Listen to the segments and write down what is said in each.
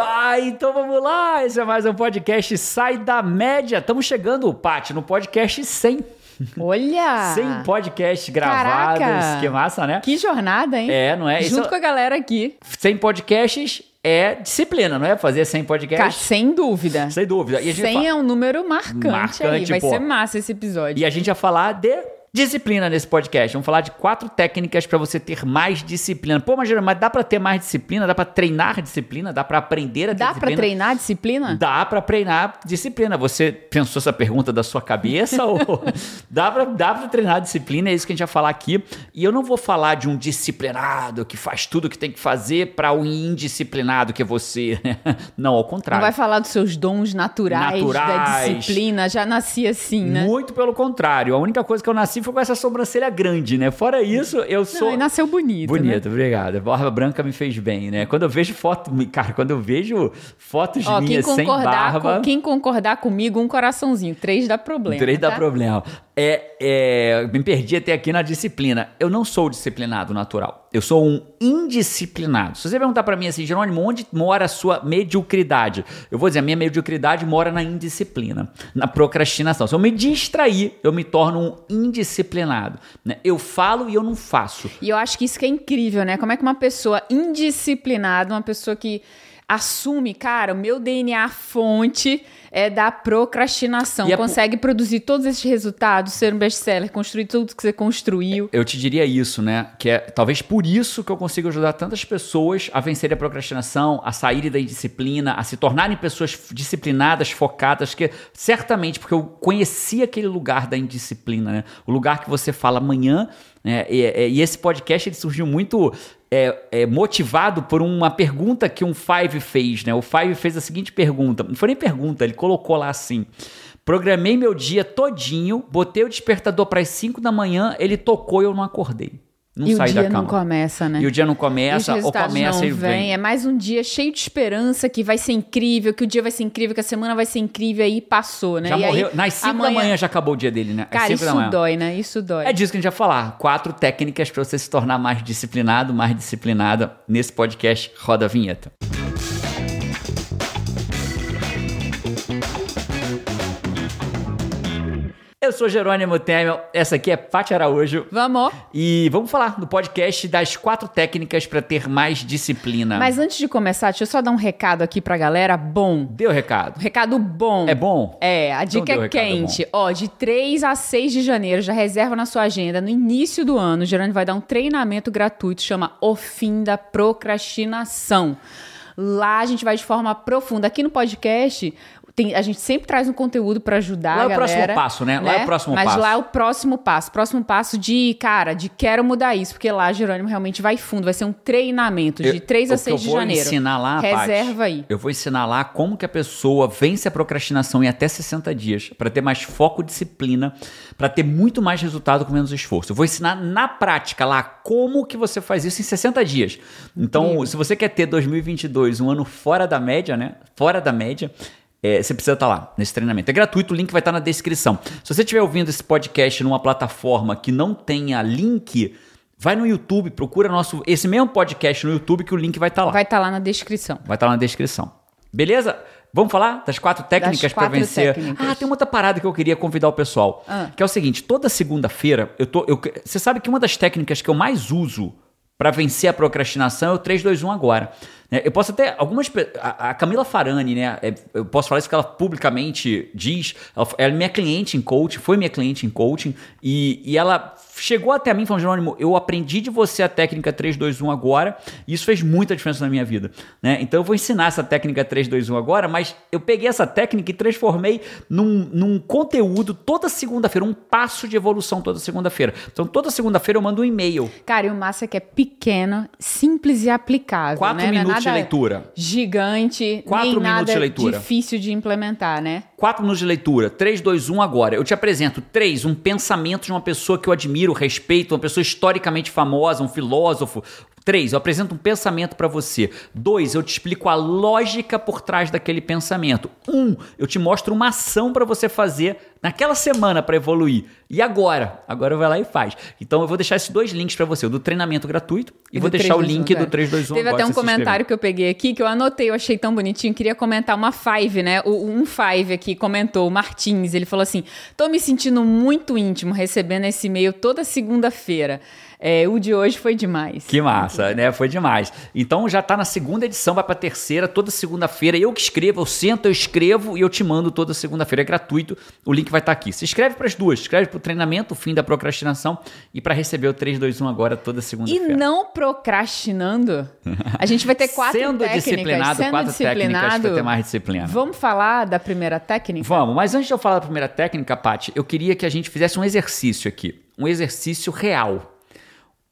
Ah, então vamos lá! Esse é mais um podcast Sai da Média. Estamos chegando, Paty, no podcast 100. Olha! 100 podcasts gravados. Caraca! Que massa, né? Que jornada, hein? É, não é? Junto Isso- com a galera aqui. 100 podcasts é disciplina, não é? Fazer 100 Cara, podcasts. sem dúvida. Sem dúvida. E a gente 100 fa- é um número marcante, aí. Marcante, Vai pô. ser massa esse episódio. E a gente vai falar de disciplina nesse podcast. Vamos falar de quatro técnicas para você ter mais disciplina. Pô, mas, Geraldo, mas dá para ter mais disciplina? Dá para treinar disciplina? Dá para aprender a ter Dá pra disciplina? treinar a disciplina? Dá pra treinar disciplina. Você pensou essa pergunta da sua cabeça ou dá pra, dá pra treinar disciplina? É isso que a gente vai falar aqui. E eu não vou falar de um disciplinado que faz tudo o que tem que fazer para um indisciplinado que é você. Não, ao Não contrário. vai falar dos seus dons naturais, da Naturais. disciplina. Já nasci assim, né? Muito pelo contrário. A única coisa que eu nasci foi com essa sobrancelha grande, né? Fora isso, eu sou. Não, nasceu bonito. né? Bonito, obrigado. A barba branca me fez bem, né? Quando eu vejo foto, cara, quando eu vejo fotos Ó, minhas sem barba. com, quem concordar comigo, um coraçãozinho. Três dá problema. Três dá tá? problema. É, é, me perdi até aqui na disciplina. Eu não sou disciplinado natural. Eu sou um indisciplinado. Se você perguntar pra mim assim, Jerônimo, onde mora a sua mediocridade? Eu vou dizer, a minha mediocridade mora na indisciplina, na procrastinação. Se eu me distrair, eu me torno um indisciplinado. né? Eu falo e eu não faço. E eu acho que isso que é incrível, né? Como é que uma pessoa indisciplinada, uma pessoa que assume, cara, o meu DNA fonte é da procrastinação, E po- consegue produzir todos esses resultados, ser um best-seller, construir tudo que você construiu. Eu te diria isso, né? Que é talvez por isso que eu consigo ajudar tantas pessoas a vencerem a procrastinação, a saírem da indisciplina, a se tornarem pessoas disciplinadas, focadas, que certamente porque eu conheci aquele lugar da indisciplina, né? O lugar que você fala amanhã, né? E, e- e esse podcast ele surgiu muito é, é, motivado por uma pergunta que um Five fez, né? O Five fez a seguinte pergunta, não foi nem pergunta, ele colocou lá assim. Programei meu dia todinho, botei o despertador para as 5 da manhã, ele tocou e eu não acordei. Não e o dia da cama. não começa, né? E o dia não E começa, ou começa não e vem. É mais um dia cheio de esperança que vai ser incrível, que o dia vai ser incrível, que a semana vai ser incrível, aí passou, né? Já e morreu. Aí, Nas 5 da manhã já acabou o dia dele, né? Cara, isso dói, né? Isso dói. É disso que a gente vai falar. Quatro técnicas para você se tornar mais disciplinado, mais disciplinada nesse podcast Roda a Vinheta. Eu sou Jerônimo Temel, essa aqui é Paty Araújo. Vamos! E vamos falar no podcast das quatro técnicas para ter mais disciplina. Mas antes de começar, deixa eu só dar um recado aqui pra galera bom. Deu recado. Recado bom. É bom? É, a dica dê o é quente. Ó, de 3 a 6 de janeiro, já reserva na sua agenda. No início do ano, o Gerando vai dar um treinamento gratuito, chama O Fim da Procrastinação. Lá a gente vai de forma profunda. Aqui no podcast, tem- a gente sempre traz um conteúdo pra ajudar Lá é o próximo passo, né? Lá é o próximo Mas passo. lá é o próximo passo. Próximo passo de, cara, de quero mudar isso. Porque lá, Jerônimo, realmente vai fundo. Vai ser um treinamento de Eu- 3 a o que 6 eu de vou janeiro. ensinar lá, Reserva Paty, aí. Eu vou ensinar lá como que a pessoa vence a procrastinação em até 60 dias, para ter mais foco, disciplina, para ter muito mais resultado com menos esforço. Eu vou ensinar na prática lá como que você faz isso em 60 dias. Então, se você quer ter 2022 um ano fora da média, né? Fora da média, é, você precisa estar lá nesse treinamento. É gratuito, o link vai estar na descrição. Se você estiver ouvindo esse podcast numa plataforma que não tenha link, vai no YouTube, procura nosso esse mesmo podcast no YouTube que o link vai estar lá. Vai estar lá na descrição. Vai estar lá na descrição. Beleza? Vamos falar das quatro técnicas para vencer. técnicas. Ah, tem uma outra parada que eu queria convidar o pessoal. Ah. Que é o seguinte: toda segunda-feira, eu tô. Eu, você sabe que uma das técnicas que eu mais uso para vencer a procrastinação é o 3, 2, 1 agora. né? Eu posso até. Algumas. A, Camila Farani, né? é, Eu posso falar isso que ela publicamente diz. Ela é minha cliente em coaching, foi minha cliente em coaching, e, e ela chegou até mim e falou: Jerônimo, eu aprendi de você a técnica 3, 2, 1 agora, e isso fez muita diferença na minha vida. Né? Então eu vou ensinar essa técnica 3, 2, 1 agora, mas eu peguei essa técnica e transformei num, num conteúdo toda segunda-feira, um passo de evolução toda segunda-feira. Então toda segunda-feira eu mando um e-mail. Cara, e o massa é que é pequeno, simples e aplicável. Quatro né? É minutos de leitura. Gigante, Quatro nem minutos nada de leitura. difícil de implementar, né? 4 minutos de leitura, 3, 2, 1 agora. Eu te apresento 3, um pensamento de uma pessoa que eu admiro, respeito, uma pessoa historicamente famosa, um filósofo, Três, eu apresento um pensamento para você. Dois, eu te explico a lógica por trás daquele pensamento. Um, eu te mostro uma ação para você fazer naquela semana para evoluir. E agora? Agora vai lá e faz. Então eu vou deixar esses dois links para você, o do treinamento gratuito e, e vou deixar 3, o link 1, do 321. Teve até um comentário que eu peguei aqui que eu anotei, eu achei tão bonitinho, queria comentar uma five, né? O, um five aqui comentou, o Martins, ele falou assim: "Tô me sentindo muito íntimo recebendo esse e-mail toda segunda-feira". É, o de hoje foi demais. Que massa, né? Foi demais. Então já tá na segunda edição, vai pra terceira, toda segunda-feira. Eu que escrevo, eu sento, eu escrevo e eu te mando toda segunda-feira. É gratuito, o link vai estar tá aqui. Se inscreve para as duas, escreve pro treinamento, o fim da procrastinação e para receber o 321 agora toda segunda-feira. E não procrastinando, a gente vai ter quatro sendo técnicas. Disciplinado, sendo quatro disciplinado, técnicas para ter mais disciplina. Vamos falar da primeira técnica? Vamos, mas antes de eu falar da primeira técnica, Paty, eu queria que a gente fizesse um exercício aqui. Um exercício real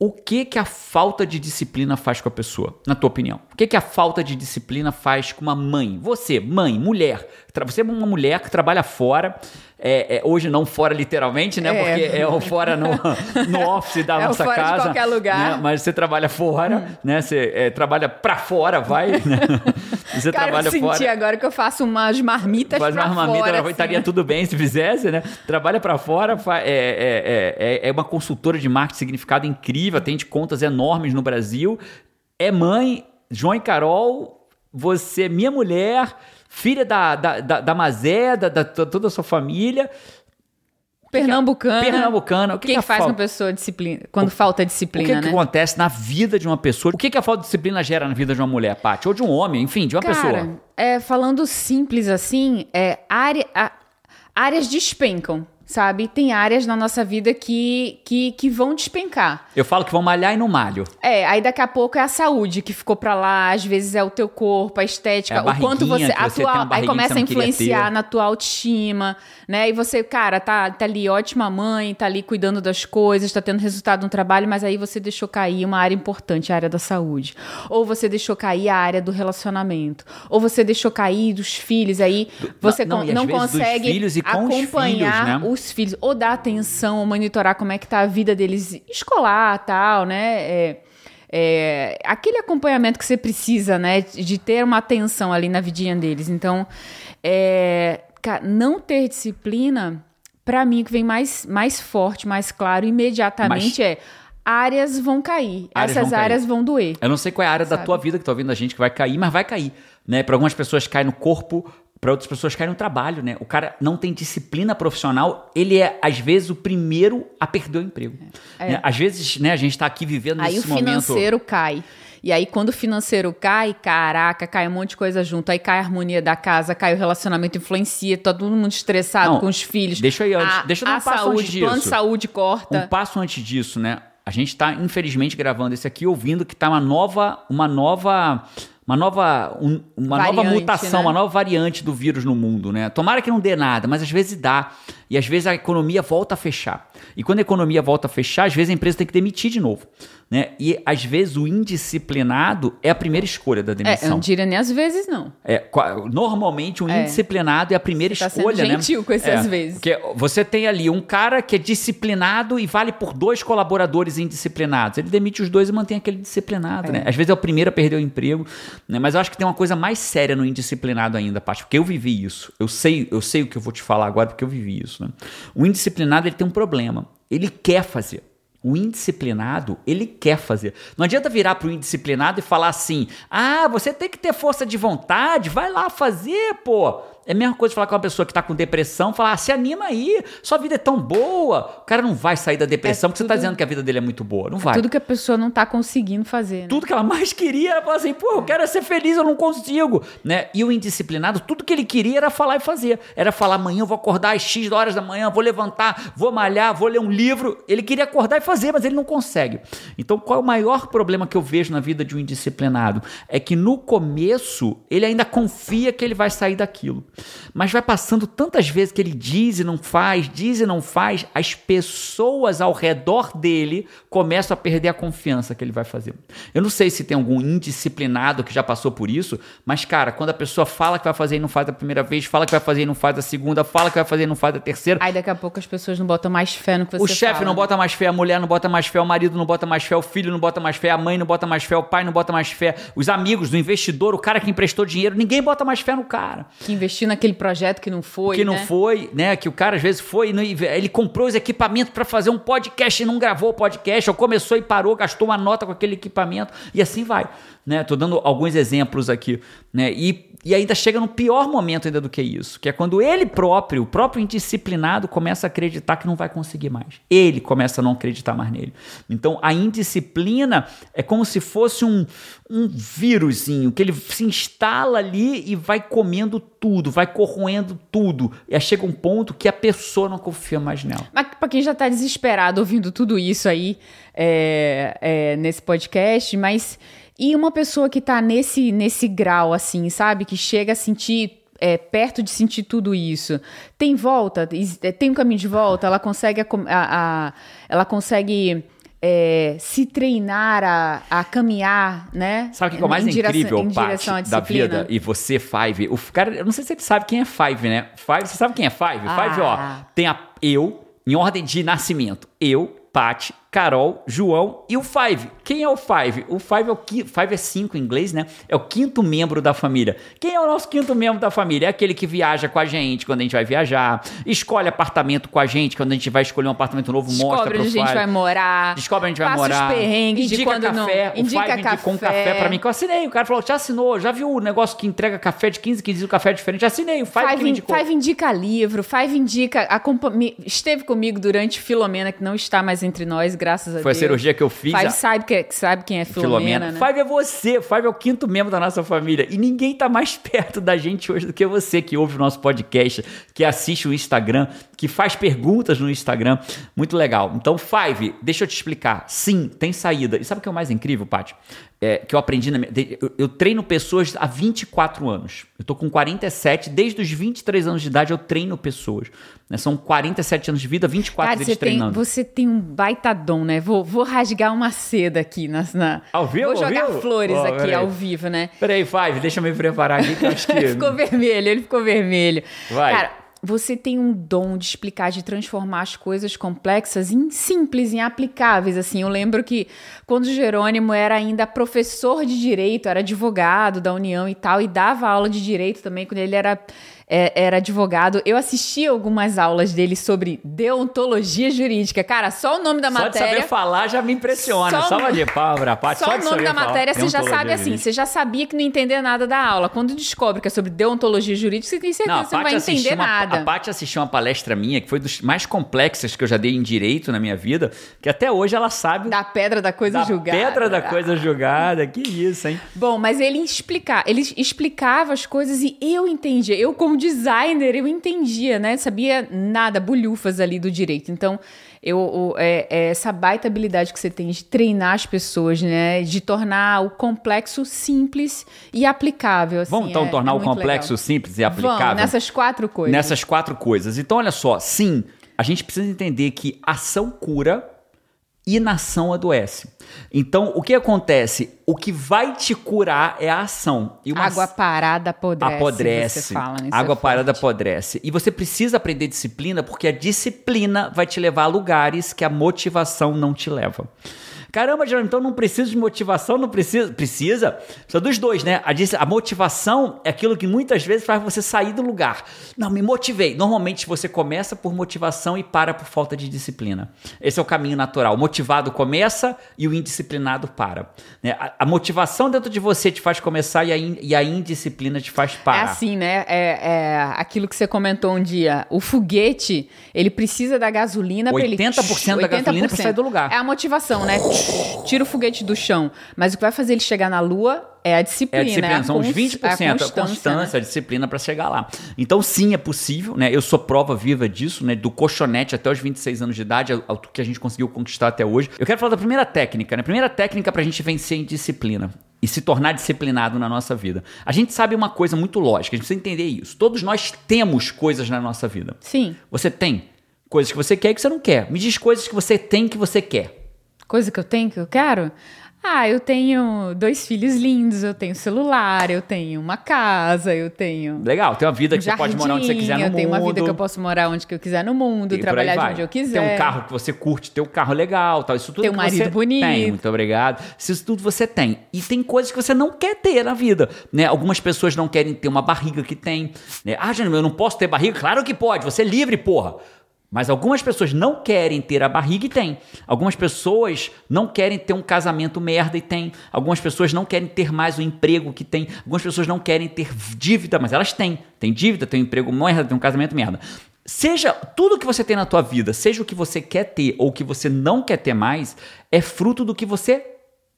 o que que a falta de disciplina faz com a pessoa, na tua opinião? O que que a falta de disciplina faz com uma mãe? Você, mãe, mulher, você é uma mulher que trabalha fora, é, é, hoje não fora literalmente, né? É. Porque é o fora no, no office da é nossa fora casa. De qualquer lugar. Né? Mas você trabalha fora, hum. né? Você é, trabalha pra fora, vai. Né? Você Cara, trabalha eu senti fora. agora que eu faço umas marmitas Faz pra umas marmitas, fora. Assim. Estaria tudo bem se fizesse, né? Trabalha pra fora, é, é, é uma consultora de marketing significado incrível, atende contas enormes no Brasil. É mãe, João e Carol, você, minha mulher filha da, da, da, da Mazé, da, da, toda a sua família. Pernambucana. Pernambucana. O que, que, que, que faz uma pessoa disciplina, quando o, falta disciplina, O que, né? que acontece na vida de uma pessoa? O que, que a falta de disciplina gera na vida de uma mulher, Paty? Ou de um homem, enfim, de uma Cara, pessoa? É, falando simples assim, é, área, a, áreas despencam sabe? Tem áreas na nossa vida que, que, que vão despencar. Eu falo que vão malhar e não malho. É, aí daqui a pouco é a saúde que ficou para lá, às vezes é o teu corpo, a estética, é a o quanto você, você atual, aí começa a influenciar na tua autoestima, né? E você, cara, tá, tá ali ótima mãe, tá ali cuidando das coisas, tá tendo resultado no trabalho, mas aí você deixou cair uma área importante, a área da saúde. Ou você deixou cair a área do relacionamento. Ou você deixou cair dos filhos, aí você não, não, não consegue acompanhar os, filhos, né? Os filhos, ou dar atenção, ou monitorar como é que tá a vida deles escolar, tal, né? É, é, aquele acompanhamento que você precisa, né? De ter uma atenção ali na vidinha deles. Então, é, não ter disciplina, para mim, o que vem mais, mais forte, mais claro, imediatamente Mas... é áreas vão cair. Áreas Essas vão áreas cair. vão doer. Eu não sei qual é a área sabe? da tua vida que tá ouvindo a gente que vai cair, mas vai cair. Né? Para algumas pessoas cai no corpo, para outras pessoas caem no trabalho, né? O cara não tem disciplina profissional, ele é, às vezes, o primeiro a perder o emprego. É. Né? Às vezes, né, a gente está aqui vivendo aí nesse momento... Aí o financeiro momento... cai. E aí, quando o financeiro cai, caraca, cai um monte de coisa junto. Aí cai a harmonia da casa, cai o relacionamento, influencia, tá todo mundo estressado não, com os filhos. Deixa eu ir antes. A, deixa eu dar um passo saúde, antes disso. plano de saúde corta. Um passo antes disso, né? A gente está, infelizmente, gravando esse aqui, ouvindo que tá uma nova, uma nova uma nova, um, uma variante, nova mutação, né? uma nova variante do vírus no mundo, né? Tomara que não dê nada, mas às vezes dá. E às vezes a economia volta a fechar. E quando a economia volta a fechar, às vezes a empresa tem que demitir de novo. Né? E às vezes o indisciplinado é a primeira escolha da demissão. É, eu não diria nem às vezes, não. É, normalmente o é. indisciplinado é a primeira você escolha, tá sendo gentil né? com esse é, às vezes. Porque você tem ali um cara que é disciplinado e vale por dois colaboradores indisciplinados. Ele demite os dois e mantém aquele disciplinado, é. né? Às vezes é o primeiro a perder o emprego, né? Mas eu acho que tem uma coisa mais séria no indisciplinado ainda, Paty, porque eu vivi isso. Eu sei, eu sei o que eu vou te falar agora porque eu vivi isso, né? O indisciplinado ele tem um problema. Ele quer fazer. O indisciplinado, ele quer fazer. Não adianta virar para o indisciplinado e falar assim: ah, você tem que ter força de vontade, vai lá fazer, pô. É a mesma coisa de falar com uma pessoa que está com depressão, falar, ah, se anima aí, sua vida é tão boa. O cara não vai sair da depressão é porque tudo, você está dizendo que a vida dele é muito boa. Não é vai. Tudo que a pessoa não está conseguindo fazer. Né? Tudo que ela mais queria era falar assim, pô, eu quero ser feliz, eu não consigo. Né? E o indisciplinado, tudo que ele queria era falar e fazer. Era falar, amanhã eu vou acordar às X horas da manhã, vou levantar, vou malhar, vou ler um livro. Ele queria acordar e fazer, mas ele não consegue. Então, qual é o maior problema que eu vejo na vida de um indisciplinado? É que no começo ele ainda confia que ele vai sair daquilo. Mas vai passando tantas vezes que ele diz e não faz, diz e não faz, as pessoas ao redor dele começam a perder a confiança que ele vai fazer. Eu não sei se tem algum indisciplinado que já passou por isso, mas cara, quando a pessoa fala que vai fazer e não faz a primeira vez, fala que vai fazer e não faz a segunda, fala que vai fazer e não faz a terceira. Aí daqui a pouco as pessoas não botam mais fé no que você O chefe não né? bota mais fé, a mulher não bota mais fé, o marido não bota mais fé, o filho não bota mais fé, a mãe não bota mais fé, o pai não bota mais fé, os amigos do investidor, o cara que emprestou dinheiro, ninguém bota mais fé no cara. Que investiu naquele projeto que não foi, que não né? foi, né? Que o cara às vezes foi, e ele comprou os equipamentos para fazer um podcast e não gravou o podcast, ou começou e parou, gastou uma nota com aquele equipamento, e assim vai. Né? Tô dando alguns exemplos aqui. Né? E, e ainda chega no pior momento ainda do que isso, que é quando ele próprio, o próprio indisciplinado, começa a acreditar que não vai conseguir mais. Ele começa a não acreditar mais nele. Então a indisciplina é como se fosse um, um vírusinho que ele se instala ali e vai comendo tudo, vai corroendo tudo. E aí chega um ponto que a pessoa não confia mais nela. Mas pra quem já tá desesperado ouvindo tudo isso aí é, é, nesse podcast, mas e uma pessoa que tá nesse, nesse grau, assim, sabe? Que chega a sentir. é, perto de sentir tudo isso. Tem volta? É, Tem um caminho de volta? Ela consegue, a, a- ela consegue é, se treinar a, a caminhar, né? Sabe o que é o mais direção- incrível, Paty, da vida? E você, Five, o cara, eu não sei se ele sabe quem é Five, né? Five, você sabe quem é Five? Five, ó, Ah. tem a eu, em ordem de nascimento. Eu, Paty, Carol, João e o Five. Quem é o Five? O Five é o quinto, Five é cinco em inglês, né? É o quinto membro da família. Quem é o nosso quinto membro da família? É aquele que viaja com a gente quando a gente vai viajar, escolhe apartamento com a gente quando a gente vai escolher um apartamento novo, mostra Descobre pro onde a gente Five. vai morar. Descobre onde vai passa morar. os perrengues indica de quando café. não... O Indica Five indicou um café pra mim que eu assinei. O cara falou, já assinou, já viu o negócio que entrega café de 15, 15 dias, o café é diferente. Já assinei, o Five, que Five, me in- indicou. Five indica livro, Five indica. me- esteve comigo durante Filomena, que não está mais entre nós, graças a Foi a Deus. cirurgia que eu fiz. Five a- sabe, que, sabe quem é Filomena, Filomena. né? Five é você, Five é o quinto membro da nossa família. E ninguém tá mais perto da gente hoje do que você que ouve o nosso podcast, que assiste o Instagram, que faz perguntas no Instagram. Muito legal. Então, Five, deixa eu te explicar. Sim, tem saída. E sabe o que é o mais incrível, Paty? É, que eu aprendi na minha. Eu, eu treino pessoas há 24 anos. Eu tô com 47, desde os 23 anos de idade eu treino pessoas. né? São 47 anos de vida, 24 Cara, deles você tem, treinando. você tem um baita dom, né? Vou, vou rasgar uma seda aqui. Na, na- Ao vivo, Vou jogar vivo? flores Ó, aqui ao vivo, né? Peraí, Five, deixa eu me preparar aqui que eu acho que. Ele ficou vermelho, ele ficou vermelho. Vai. Cara, você tem um dom de explicar, de transformar as coisas complexas em simples, em aplicáveis. Assim, eu lembro que quando Jerônimo era ainda professor de direito, era advogado da União e tal, e dava aula de direito também quando ele era. É, era advogado, eu assisti algumas aulas dele sobre deontologia jurídica. Cara, só o nome da Só de matéria. saber falar já me impressiona. Só uma de palma, Paty. Só, Só, o nome da matéria você já sabe assim, jurídica. você já sabia que não entender nada da aula. Quando descobre que é sobre deontologia jurídica, você tem certeza Não, que você não vai entender uma, nada. A Paty assistiu uma palestra minha, que foi dos mais complexas que eu já dei em direito na minha vida, que até hoje ela sabe Da pedra da coisa da julgada. pedra da coisa julgada. Que isso, hein? Bom, mas ele explica, ele explicava as coisas e eu entendia. Eu, como designer, eu entendia, né? Sabia nada, bulhufas ali do direito. Então, eu, o- é, é essa baita habilidade que você tem de treinar as pessoas, né? De tornar o complexo simples e aplicável. assim, Vamos então é- tornar é o muito complexo legal. simples e aplicável? Vamos, nessas quatro coisas. Nessas quatro coisas. Então, olha só, sim, a gente precisa entender que ação cura, inação adoece. Então, o que acontece? O que vai te curar é a ação. E uma Água parada apodrece. apodrece. Você fala, né? Água é parada apodrece. E você precisa aprender disciplina, porque a disciplina vai te levar a lugares que a motivação não te leva. Caramba, Jerônimo, então não precisa de motivação, não precisa. Precisa. Precisa dos dois, né? A, a motivação é aquilo que muitas vezes faz você sair do lugar. Não, me motivei. Normalmente você começa por motivação e para por falta de disciplina. Esse é o caminho natural. O motivado começa e o indisciplinado para. né? A, a motivação dentro de você te faz começar e a, in- e a indisciplina te faz É parar. assim, né? É, é aquilo que você comentou um dia. O foguete, ele precisa da gasolina para ele... 80% da gasolina pra sair do lugar. É a motivação, né? Tira o foguete do chão. Mas o que vai fazer ele chegar na Lua é a disciplina. É a disciplina, é a são os cons- 20%, é a a constância, constância, a, né? disciplina para chegar lá. Então, sim, é possível, né? Eu sou prova viva disso, né? Do colchonete até os 26 anos de idade, ao que a gente conseguiu conquistar até hoje. Eu quero falar da primeira técnica, né? Primeira técnica pra gente vencer em disciplina e se tornar disciplinado na nossa vida. A gente sabe uma coisa muito lógica, a gente precisa entender isso. Todos nós temos coisas na nossa vida. Sim. Você tem coisas que você quer e que você não quer. Me diz coisas que você tem que você quer. Coisa que eu tenho, que eu quero? Ah, eu tenho dois filhos lindos, eu tenho celular, eu tenho uma casa, eu tenho. Legal, tem uma vida que um você pode morar onde você quiser no mundo. Eu tenho uma vida que eu posso morar onde que eu quiser no mundo, E trabalhar de onde eu quiser. Tem um carro que você curte, tem um carro legal, tal. Isso tudo Ter um marido bonito. Tem, muito obrigado. Isso tudo você tem. E tem coisas que você não quer ter na vida, né? Algumas pessoas não querem ter uma barriga que tem, né? Ah, Jânio, eu não posso ter barriga? Claro que pode, você é livre, porra. Mas algumas pessoas não querem ter a barriga e tem. Algumas pessoas não querem ter um casamento merda e tem. Algumas pessoas não querem ter mais o emprego que tem. Algumas pessoas não querem ter dívida, mas elas têm. Tem dívida, tem um emprego merda, tem um casamento merda. Seja tudo que você tem na tua vida, seja o que você quer ter ou o que você não quer ter mais, é fruto do que você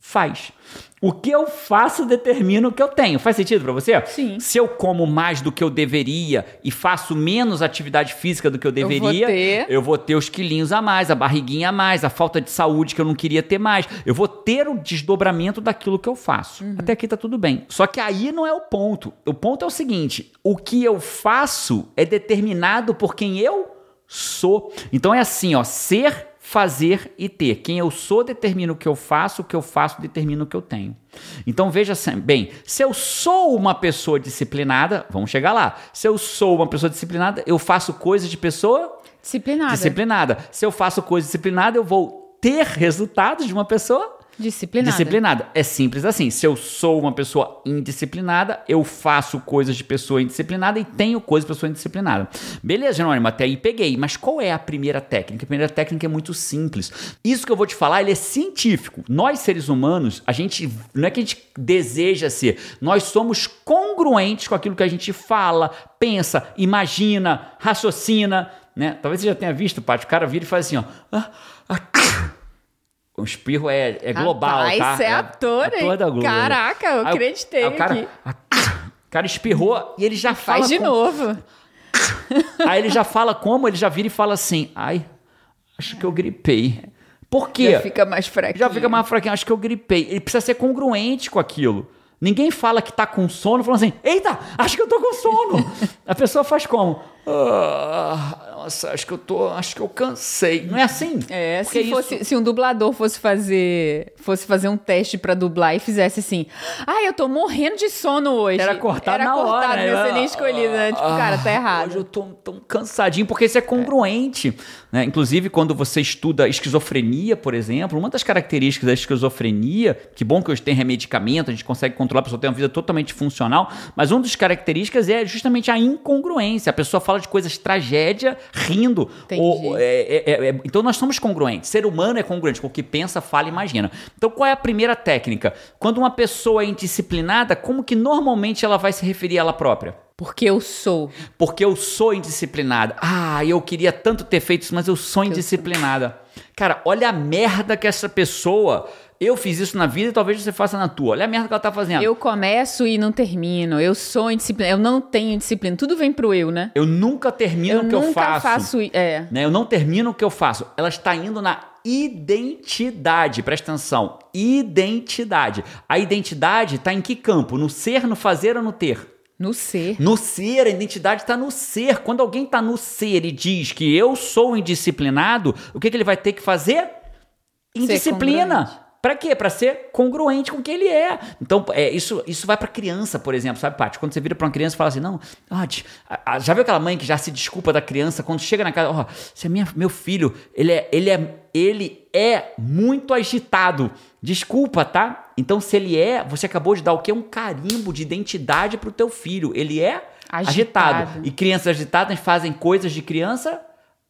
faz. O que eu faço determina o que eu tenho. Faz sentido pra você? Sim. Se eu como mais do que eu deveria e faço menos atividade física do que eu vou deveria, ter. eu vou ter os quilinhos a mais, a barriguinha a mais, a falta de saúde que eu não queria ter mais. Eu vou ter o desdobramento daquilo que eu faço. Até aqui tá tudo bem. Só que aí não é o ponto. O ponto é o seguinte: o que eu faço é determinado por quem eu sou. Então é assim, ó, ser, fazer e ter. Quem eu sou determina o que eu faço, o que eu faço determina o que eu tenho. Então veja bem, se eu sou uma pessoa disciplinada, vamos chegar lá. Se eu sou uma pessoa disciplinada, eu faço coisas de pessoa Disciplinada. disciplinada. Se eu faço coisa disciplinada, eu vou ter resultados de uma pessoa Disciplinada. disciplinada. É simples assim. Se eu sou uma pessoa indisciplinada, eu faço coisas de pessoa indisciplinada e tenho coisas de pessoa indisciplinada. Beleza, Jerônimo, até aí peguei. Mas qual é a primeira técnica? A primeira técnica é muito simples. Isso que eu vou te falar, ele é científico. Nós, seres humanos, a gente não é que a gente deseja ser, nós somos congruentes com aquilo que a gente fala, pensa, imagina, raciocina, né? Talvez você já tenha visto, Paty, o cara vira e faz assim, ó. Ah, ah, o espirro é, é global, Rapaz, tá? você é ator, hein? da Globo. Caraca, eu Aí acreditei aí o cara. O cara espirrou e ele já fala. Faz de com- novo. Aí ele já fala como? Ele já vira e fala assim: ai, acho que eu gripei. Por quê? Já fica mais fraquinho. Já fica mais fraquinho, acho que eu gripei. Ele precisa ser congruente com aquilo. Ninguém fala que tá com sono falando assim, eita, acho que eu tô com sono. A pessoa faz como? "Ah, nossa, acho que eu tô, acho que eu cansei. Não é assim? É, Porque se, fosse, isso- se um dublador fosse fazer fosse fazer um teste pra dublar e fizesse assim, ah, eu tô morrendo de sono hoje. Era cortado Era na hora. cortado, não ia ser nem escolhido, né? Tipo, Ah, cara, tá errado. Hoje eu tô tão cansadinho, porque isso é congruente. Né? Inclusive, quando você estuda esquizofrenia, por exemplo, uma das características da esquizofrenia, que bom que hoje tem remedicamento, a gente consegue controlar, a pessoa tem uma vida totalmente funcional, mas uma das características é justamente a incongruência. A pessoa fala de coisas tragédia rindo. Ou, é, é, é, é, então nós somos congruentes. Ser humano é congruente com o que pensa, fala e imagina. Então qual é a primeira técnica? Quando uma pessoa é indisciplinada, como que normalmente ela vai se referir a ela própria? Porque eu sou. Porque eu sou indisciplinada. Ah, eu queria tanto ter feito isso, mas eu sou indisciplinada. Cara, olha a merda que essa pessoa. Eu fiz isso na vida e talvez você faça na tua. Olha a merda que ela tá fazendo. Eu começo e não termino. Eu sou indisciplinada. Eu não tenho disciplina. Tudo vem pro eu, né? Eu nunca termino eu o que eu nunca faço. faço. é. né? Eu não termino o que eu faço. Ela está indo na identidade. Presta atenção. Identidade. A identidade está em que campo? No ser, no fazer ou no ter? No ser. No ser, a identidade está no ser. Quando alguém está no ser e diz que eu sou indisciplinado, o que, que ele vai ter que fazer? Indisciplina. Pra quê? Pra ser congruente com o que ele é. Então, é, isso, isso vai pra criança, por exemplo, sabe, Paty? Quando você vira pra uma criança e fala assim, não, ah, já viu aquela mãe que já se desculpa da criança quando chega na casa, ó, se é minha, meu filho, ele é, ele é, ele é muito agitado. Desculpa, tá? Então, se ele é, você acabou de dar o quê? Um carimbo de identidade pro teu filho. Ele é agitado. Agitado. E crianças agitadas fazem coisas de criança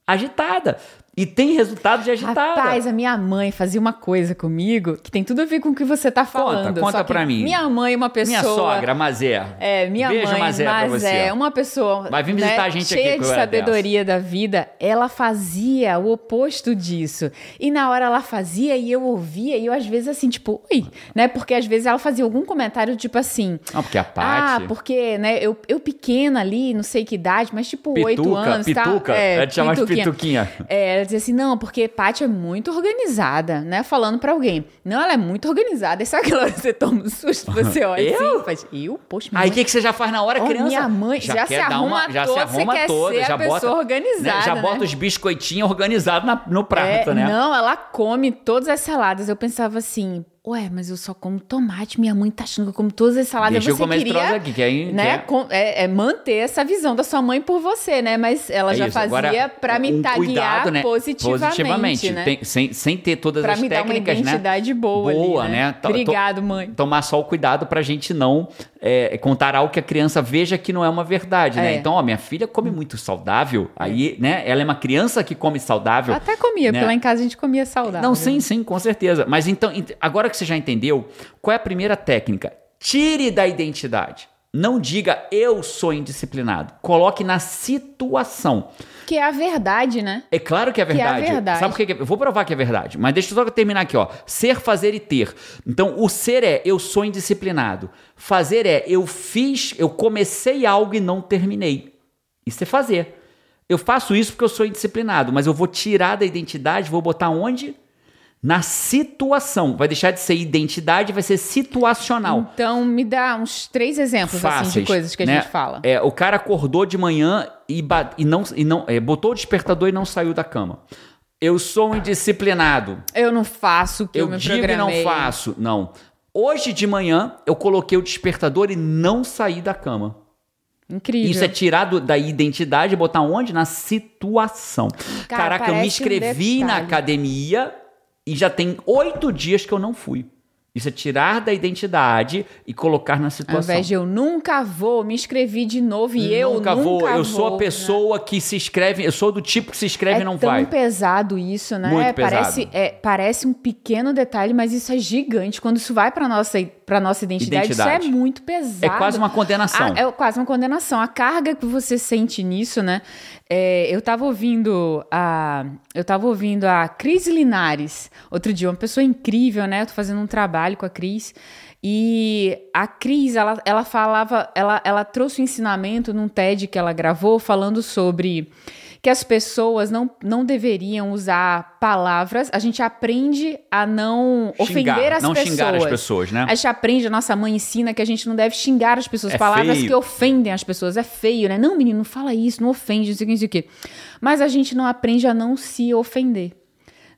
agitada. E tem resultado de agitada. Rapaz, a minha mãe fazia uma coisa comigo que tem tudo a ver com o que você tá falando. Conta, conta pra mim. Minha mãe é uma pessoa. Minha sogra, Mazé. É, minha Beijo, mãe, Mazé, pra mas você. é uma pessoa Vai vir visitar né, a gente cheia aqui de com a sabedoria da vida. Ela fazia o oposto disso. E na hora ela fazia e eu ouvia e eu às vezes assim, tipo, ui, né? Porque às vezes ela fazia algum comentário tipo assim, Não, porque a ah, Paty... porque, né, eu, eu pequena ali, não sei que idade, mas tipo oito Pituca, anos, pituca. tá? Ela te chama de pituquinha. É, ela dizia assim, não, porque Paty é muito organizada, né? Falando pra alguém. Não, ela é muito organizada. E sabe aquela hora que você toma um susto, você olha Eu? assim, faz, eu? Poxa, minha Aí o que, que você já faz na hora, Ó, criança? minha mãe já se quer dar arruma já toda, se você arruma quer toda, ser já pessoa bota, organizada, Já né? bota os biscoitinhos organizados na- no prato, É, né? Não, ela come todas as saladas. Eu pensava assim, ué, mas eu só como tomate. Minha mãe tá achando que eu como todas as saladas. Deixa eu você comer esse queria, aqui, que aí- né, que é- é, é manter essa visão da sua mãe por você, né? Mas ela É já isso. fazia Agora, pra me um taguear né? positivamente, né? Tem- sem, sem ter todas Pra as me dar uma técnicas, né? identidade boa, Boa, ali, né? né? Obrigado, mãe. Tomar só o cuidado pra gente não é, contar algo que a criança veja que não é uma verdade, né? É. Então, ó, minha filha come muito saudável, aí, né? Ela é uma criança que come saudável. Até comia, né? porque lá em casa a gente comia saudável. Não, sim, sim, com certeza. Mas então, ent- agora que você já entendeu, qual é a primeira técnica? Tire da identidade. Não diga eu sou indisciplinado. Coloque na situação. Que é a verdade, né? É claro que é Que é a verdade. verdade. Sabe por que? que- Eu vou provar que é verdade. Mas deixa eu só terminar aqui, ó. Ser, fazer e ter. Então, o ser é eu sou indisciplinado. Fazer é eu fiz, eu comecei algo e não terminei. Isso é fazer. Eu faço isso porque eu sou indisciplinado, mas eu vou tirar da identidade, vou botar onde? Na situação. Vai deixar de ser identidade, vai ser situacional. Então, me dá uns três exemplos assim, de Fáceis, coisas que a né? gente fala. É, o cara acordou de manhã e, e não, e não é, botou o despertador e não saiu da cama. Eu sou um indisciplinado. Eu não faço o que eu, Eu me digo e não programei. faço. Não. Hoje de manhã eu coloquei o despertador e não saí da cama. Incrível. Isso é tirar do- da identidade e botar onde? Na situação. Cara, Caraca, eu me parece um inscrevi na academia e já tem oito dias que eu não fui. Isso é tirar da identidade e colocar na Ao situação. invés de eu nunca vou, me inscrevi de novo e eu nunca vou. Eu sou a vou, pessoa que se inscreve. Eu sou do tipo que se inscreve É e não tão vai. pesado isso, né? Muito É, parece, pesado. é, parece um pequeno detalhe, mas isso é gigante. Quando isso vai para nossa para nossa identidade, Identidade. isso é muito pesado. É quase uma condenação. Ah, é quase uma condenação. A carga que você sente nisso, né? É, eu tava ouvindo a eu tava ouvindo a Cris Linares outro dia, uma pessoa incrível, né? Eu tô fazendo um trabalho com a Cris e a Cris, ela, ela falava, ela, ela trouxe um ensinamento num TED que ela gravou falando sobre que as pessoas não, não deveriam usar palavras. A gente aprende a não Xingar, ofender as não pessoas. xingar as pessoas, né? A gente aprende, a nossa mãe ensina que a gente não deve xingar as pessoas. É palavras feio. que ofendem as pessoas. É feio, né? Não, menino, não fala isso, não ofende, não sei o que, não sei o que. Mas a gente não aprende a não se ofender.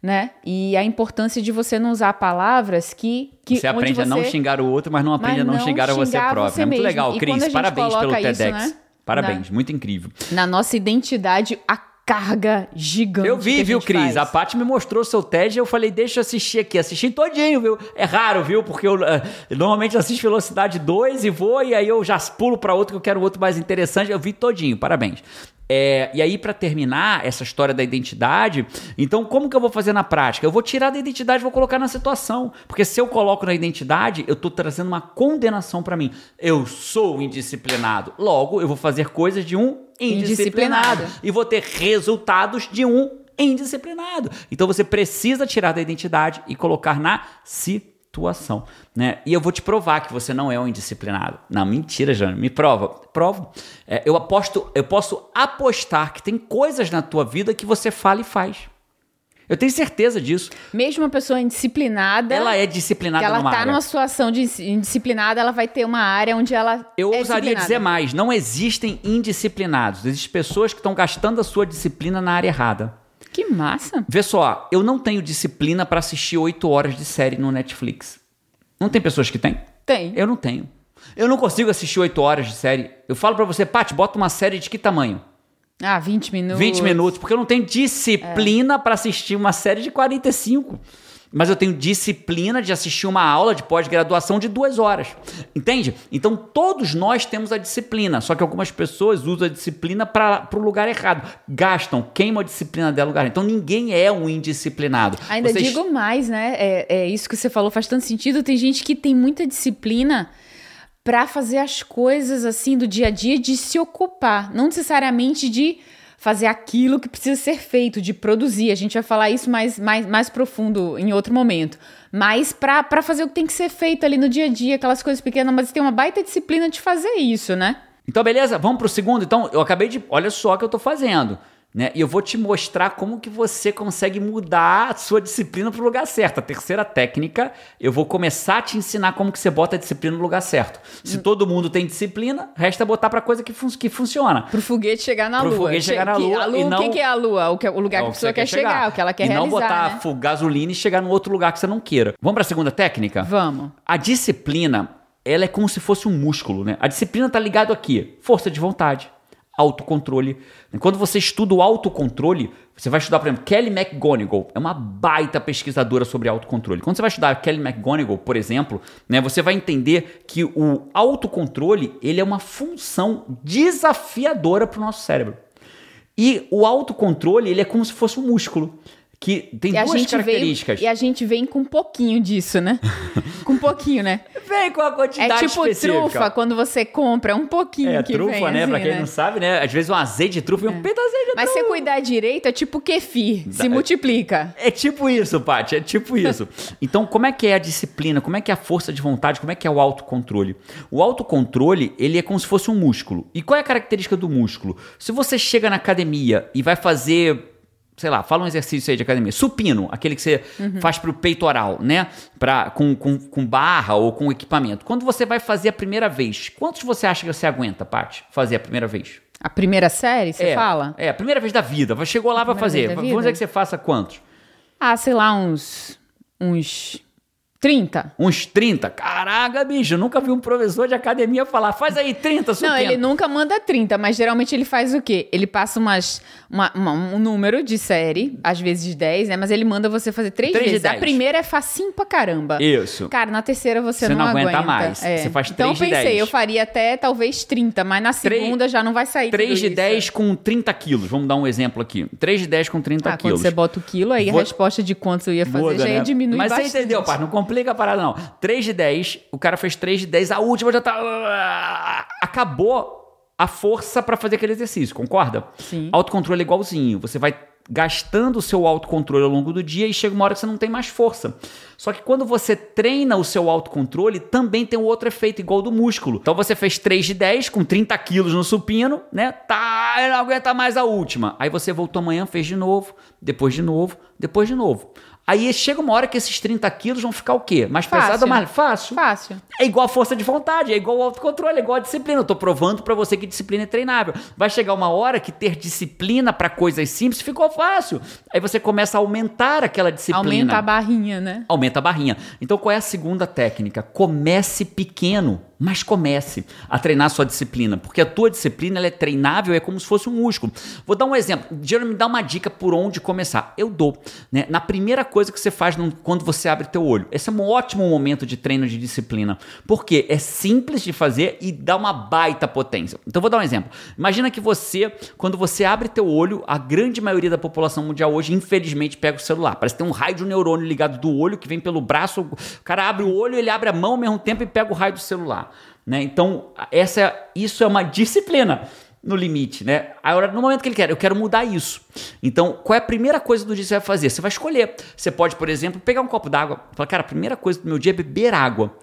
Né? E a importância de você não usar palavras que. que Você aprende a não você- xingar o outro, mas não aprende a Mas não, não xingar a você xingar próprio. você é muito mesmo. legal, E Cris. a Parabéns pelo isso, TEDx. né? Parabéns, muito incrível. Na nossa identidade, a carga gigante. Eu vi, viu, Cris? faz. A Paty me mostrou seu TED e eu falei, deixa eu assistir aqui. Assisti todinho, viu? É raro, viu? Porque eu, eu normalmente assisto Velocidade 2 e vou, e aí eu já pulo pra outro que eu quero outro mais interessante. Eu vi todinho, parabéns. É, e aí, pra terminar essa história da identidade, então como que eu vou fazer na prática? Eu vou tirar da identidade e vou colocar na situação. Porque se eu coloco na identidade, eu tô trazendo uma condenação pra mim. Eu sou indisciplinado. Logo, eu vou fazer coisas de um indisciplinado Indisciplinado. e vou ter resultados de um indisciplinado. Então você precisa tirar da identidade e colocar na situação, né? E eu vou te provar que você não é um indisciplinado. Não, mentira, Jânio, me prova. Provo. É, eu aposto, eu posso apostar que tem coisas na tua vida que você fala e faz. Eu tenho certeza disso. Mesmo uma pessoa indisciplinada. Ela é disciplinada ela numa tá área. numa situação de indisciplinada, ela vai ter uma área onde ela. Eu é ousaria dizer mais, não existem indisciplinados. Existem pessoas que estão gastando a sua disciplina na área errada. Que massa. Vê só, eu não tenho disciplina pra assistir 8 horas de série no Netflix. Não tem pessoas que têm? Tem. Eu não tenho. Eu não consigo assistir 8 horas de série. Eu falo pra você, Paty, bota uma série de que tamanho? Ah, 20 minutos. 20 minutos, porque eu não tenho disciplina pra assistir uma série de 45. Mas eu tenho disciplina de assistir uma aula de pós-graduação de duas horas. Entende? Então todos nós temos a disciplina, só que algumas pessoas usam a disciplina para o lugar errado. Gastam, queimam a disciplina dela lugar. Então ninguém é um indisciplinado. Ainda Vocês... digo mais, né? É, é isso que você falou faz tanto sentido. Tem gente que tem muita disciplina para fazer as coisas assim do dia a dia, de se ocupar, não necessariamente de fazer aquilo que precisa ser feito, de produzir. A gente vai falar isso mais, mais, mais profundo em outro momento. Mas para fazer o que tem que ser feito ali no dia a dia, aquelas coisas pequenas, mas tem uma baita disciplina de fazer isso, né? Então, beleza, vamos pro segundo. Então, eu acabei de. Olha só o que eu tô fazendo. Né? E eu vou te mostrar como que você consegue mudar a sua disciplina para o lugar certo. A terceira técnica, eu vou começar a te ensinar como que você bota a disciplina no lugar certo. Se todo mundo tem disciplina, resta botar para coisa que, fun que funciona. Para o foguete chegar na Pro lua. foguete chegar na lua. E não... O que, é a lua? O, que, o lugar é que a pessoa quer, quer chegar, chegar, o que ela quer e realizar. E não botar né? gasolina e chegar num outro lugar que você não queira. Vamos para a segunda técnica? Vamos. A disciplina, ela é como se fosse um músculo, né? A disciplina está ligado aqui, força de vontade autocontrole. Quando você estuda o autocontrole, você vai estudar, por exemplo, Kelly McGonigal, é uma baita pesquisadora sobre autocontrole. Quando você vai estudar Kelly McGonigal, por exemplo, né, você vai entender que o autocontrole ele é uma função desafiadora para o nosso cérebro. E o autocontrole ele é como se fosse um músculo que tem e duas características. Veio, e a gente vem com um pouquinho disso, né? com um pouquinho, né? Vem com a quantidade É tipo específica. trufa, quando você compra um pouquinho é, que trufa, vem, né? Assim, pra quem né? não sabe, né? Às vezes um azeite de trufa e um é. pedaço de Mas trufa. se cuidar direito, é tipo kefir, se multiplica. É tipo isso, Paty, é tipo isso. então, como é que é a disciplina? Como é que é a força de vontade? Como é que é o autocontrole? O autocontrole, ele é como se fosse um músculo. E qual é a característica do músculo? Se você chega na academia e vai fazer sei lá, fala um exercício aí de academia. Supino, aquele que você uhum. faz para o peitoral, né? Pra, com, com, com, barra ou com equipamento. Quando você vai fazer a primeira vez, quantos você acha que você aguenta, Paty, fazer a primeira vez? A primeira série, você é, fala? É, a primeira vez da vida. Chegou lá, vai fazer. Vamos dizer que você faça quantos? Ah, sei lá, uns. uns 30. Uns 30? Caraca, bicho, nunca vi um professor de academia falar, faz aí 30, Não, ele nunca manda 30, mas geralmente ele faz o quê? Ele passa umas, uma, uma, um número de série, às vezes 10, né? Mas ele manda você fazer três, três vezes. A primeira é facinho pra caramba. Isso. Cara, na terceira você, você não, não aguenta, aguenta. mais. É. Você faz 3 então, de 10. Então pensei, eu faria até talvez 30, mas na segunda 3, já não vai sair 3 de isso. 10 com 30 quilos. Vamos dar um exemplo aqui. 3 de 10 com 30 ah, quilos. Quando você bota o quilo, aí Vou... a resposta de quantos eu ia fazer Muda, já ia né? diminuir Mas bastante. você entendeu, pai? Não complica a parada, não. 3 de 10, o cara fez 3 de 10, a última já tá. Acabou a força para fazer aquele exercício, concorda? Sim. Autocontrole é igualzinho. Você vai gastando o seu autocontrole ao longo do dia e chega uma hora que você não tem mais força. Só que quando você treina o seu autocontrole, também tem um outro efeito igual do músculo. Então você fez 3 de 10 com 30 quilos no supino, né? Tá, eu não aguenta mais a última. Aí você voltou amanhã, fez de novo, depois de novo, depois de novo. Aí chega uma hora que esses 30 quilos vão ficar o quê? Mais fácil. pesado mais fácil? Fácil. É igual a força de vontade, é igual o autocontrole, é igual a disciplina. Eu tô provando para você que disciplina é treinável. Vai chegar uma hora que ter disciplina para coisas simples ficou fácil. Aí você começa a aumentar aquela disciplina. Aumenta a barrinha, né? Aumenta a barrinha. Então qual é a segunda técnica? Comece pequeno mas comece a treinar a sua disciplina, porque a tua disciplina ela é treinável, é como se fosse um músculo. Vou dar um exemplo. Jeremy me dá uma dica por onde começar. Eu dou. Né? Na primeira coisa que você faz quando você abre teu olho. Esse é um ótimo momento de treino de disciplina, porque é simples de fazer e dá uma baita potência. Então vou dar um exemplo. Imagina que você, quando você abre teu olho, a grande maioria da população mundial hoje, infelizmente, pega o celular. Parece que tem um raio de neurônio ligado do olho que vem pelo braço. O cara abre o olho, ele abre a mão ao mesmo tempo e pega o raio do celular. Né? Então, essa, isso é uma disciplina no limite, né? Agora, no momento que ele quer, eu quero mudar isso. Então, qual é a primeira coisa do dia que você vai fazer? Você vai escolher. Você pode, por exemplo, pegar um copo d'água e falar, cara, a primeira coisa do meu dia é beber água.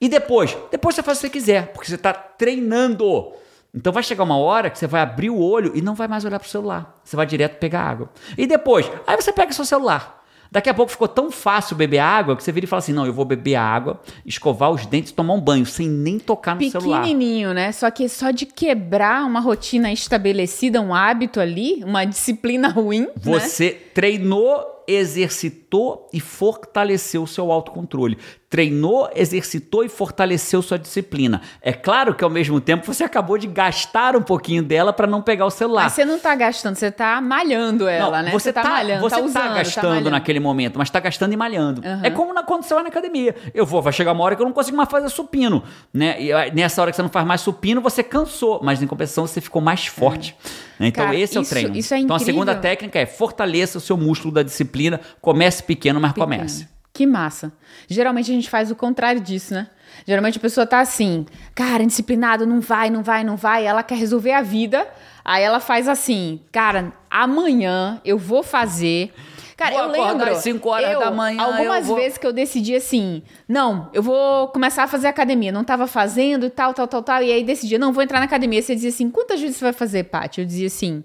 E depois? Depois você faz o que você quiser, porque você está treinando. Então vai chegar uma hora que você vai abrir o olho e não vai mais olhar para o celular. Você vai direto pegar água. E depois? Aí você pega seu celular. Daqui a pouco ficou tão fácil beber água que você vira e fala assim: não, eu vou beber água, escovar os dentes, tomar um banho, sem nem tocar no celular. Pequenininho, né? Só que só de quebrar uma rotina estabelecida, um hábito ali, uma disciplina ruim. Né? Você né? treinou exercitou e fortaleceu o seu autocontrole. Treinou, exercitou e fortaleceu sua disciplina. É claro que ao mesmo tempo você acabou de gastar um pouquinho dela para não pegar o celular. Mas você não tá gastando, você tá malhando ela, Não, né? Você, tá, malhando, você tá tá usando, gastando tá naquele momento, mas tá gastando e malhando. Aham. É como na, quando você vai na academia. Eu vou, vai chegar uma hora que eu não consigo mais fazer supino, né? E aí, nessa hora que você não faz mais supino, você cansou, mas em compensação você ficou mais forte. né? Então Cara, esse é o isso- treino. isso é então a segunda técnica é fortaleça o seu músculo da disciplina, comece pequeno, mas Pequeno. comece. Que massa. Geralmente a gente faz o contrário disso, né? Geralmente a pessoa tá assim, cara, indisciplinado, não vai, não vai, não vai. Ela quer resolver a vida. Aí ela faz assim, cara, amanhã eu vou fazer. Cara, Vou eu lembro. às cinco horas eu, da manhã, Algumas vou- vezes que eu decidi assim, não, eu vou começar a fazer academia. Não tava fazendo e tal, tal, tal, tal. E aí decidi, não, vou entrar na academia. Você dizia assim, quantas vezes você vai fazer, Paty? Eu dizia assim,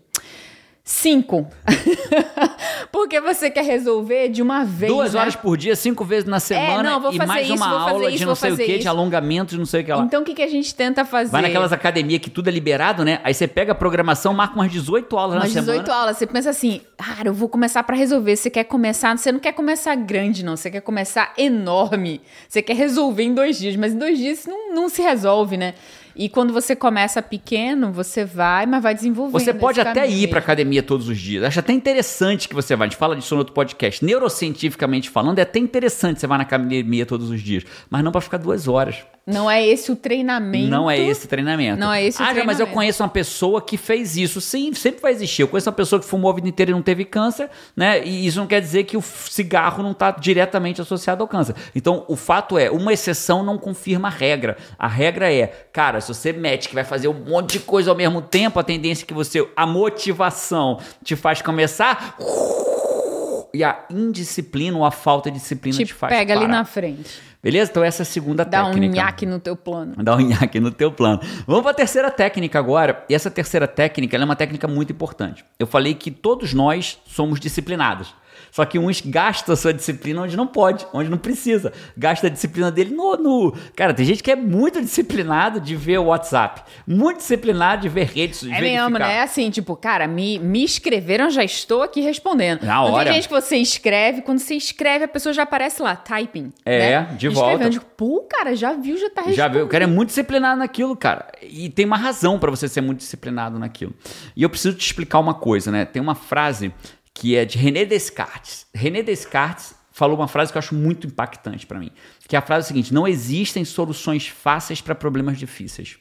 cinco. Porque você quer resolver de uma vez. Duas né? horas por dia, cinco vezes na semana não, vou e fazer mais isso, uma aula isso, de não sei o que, de alongamentos, não sei o que lá. Então o que, que a gente tenta fazer? Vai naquelas academias que tudo é liberado, né? Aí você pega a programação, marca umas 18 aulas Umas na 18 semana. aulas. Você pensa assim, cara, eu vou começar pra resolver. Você quer começar, você não quer começar grande, não. Você quer começar enorme. Você quer resolver em dois dias, mas em dois dias não, não se resolve, né? E quando você começa pequeno, você vai, mas vai desenvolvendo. Você pode até ir mesmo. academia todos os dias. Acho até interessante que você vá. A gente fala disso no outro podcast. Neurocientificamente falando, é até interessante você vá na academia todos os dias. Mas não pra ficar duas horas. Não é esse o treinamento. Não é esse o treinamento. Não é esse o ah, já, mas eu treinamento. conheço uma pessoa que fez isso. Sim, sempre vai existir. Eu conheço uma pessoa que fumou a vida inteira e não teve câncer, né? E isso não quer dizer que o cigarro não está diretamente associado ao câncer. Então, o fato é, uma exceção não confirma a regra. A regra é, cara, se você mete que vai fazer um monte de coisa ao mesmo tempo, a tendência é que você, a motivação te faz começar e a indisciplina ou a falta de disciplina te, Te faz pega ali parar. na frente. Beleza? Então essa é a segunda Dá um técnica. nhaque no teu plano. Dá um nhaque no teu plano. Vamos para a terceira técnica agora. E essa terceira técnica é uma técnica muito importante. Eu falei que todos nós somos disciplinados. Só que uns gastam a sua disciplina onde não pode, onde não precisa. Gasta a disciplina dele no, no- Cara, tem gente que é muito disciplinado de ver o WhatsApp. Muito disciplinado de ver redes. É mesmo, né? É assim, tipo, cara, me, me escreveram, já estou aqui respondendo. Na Não hora. tem gente que você escreve, quando você escreve, a pessoa já aparece lá, typing. É, né? de Escrevendo. volta. Tipo, Pô, cara, já viu, já tá respondendo. Já viu? O cara é muito disciplinado naquilo, cara. E tem uma razão pra você ser muito disciplinado naquilo. E eu preciso te explicar uma coisa, né? Tem uma frase que é de René Descartes. René Descartes falou uma frase que eu acho muito impactante pra mim. Que é a frase seguinte: não existem soluções fáceis pra problemas difíceis.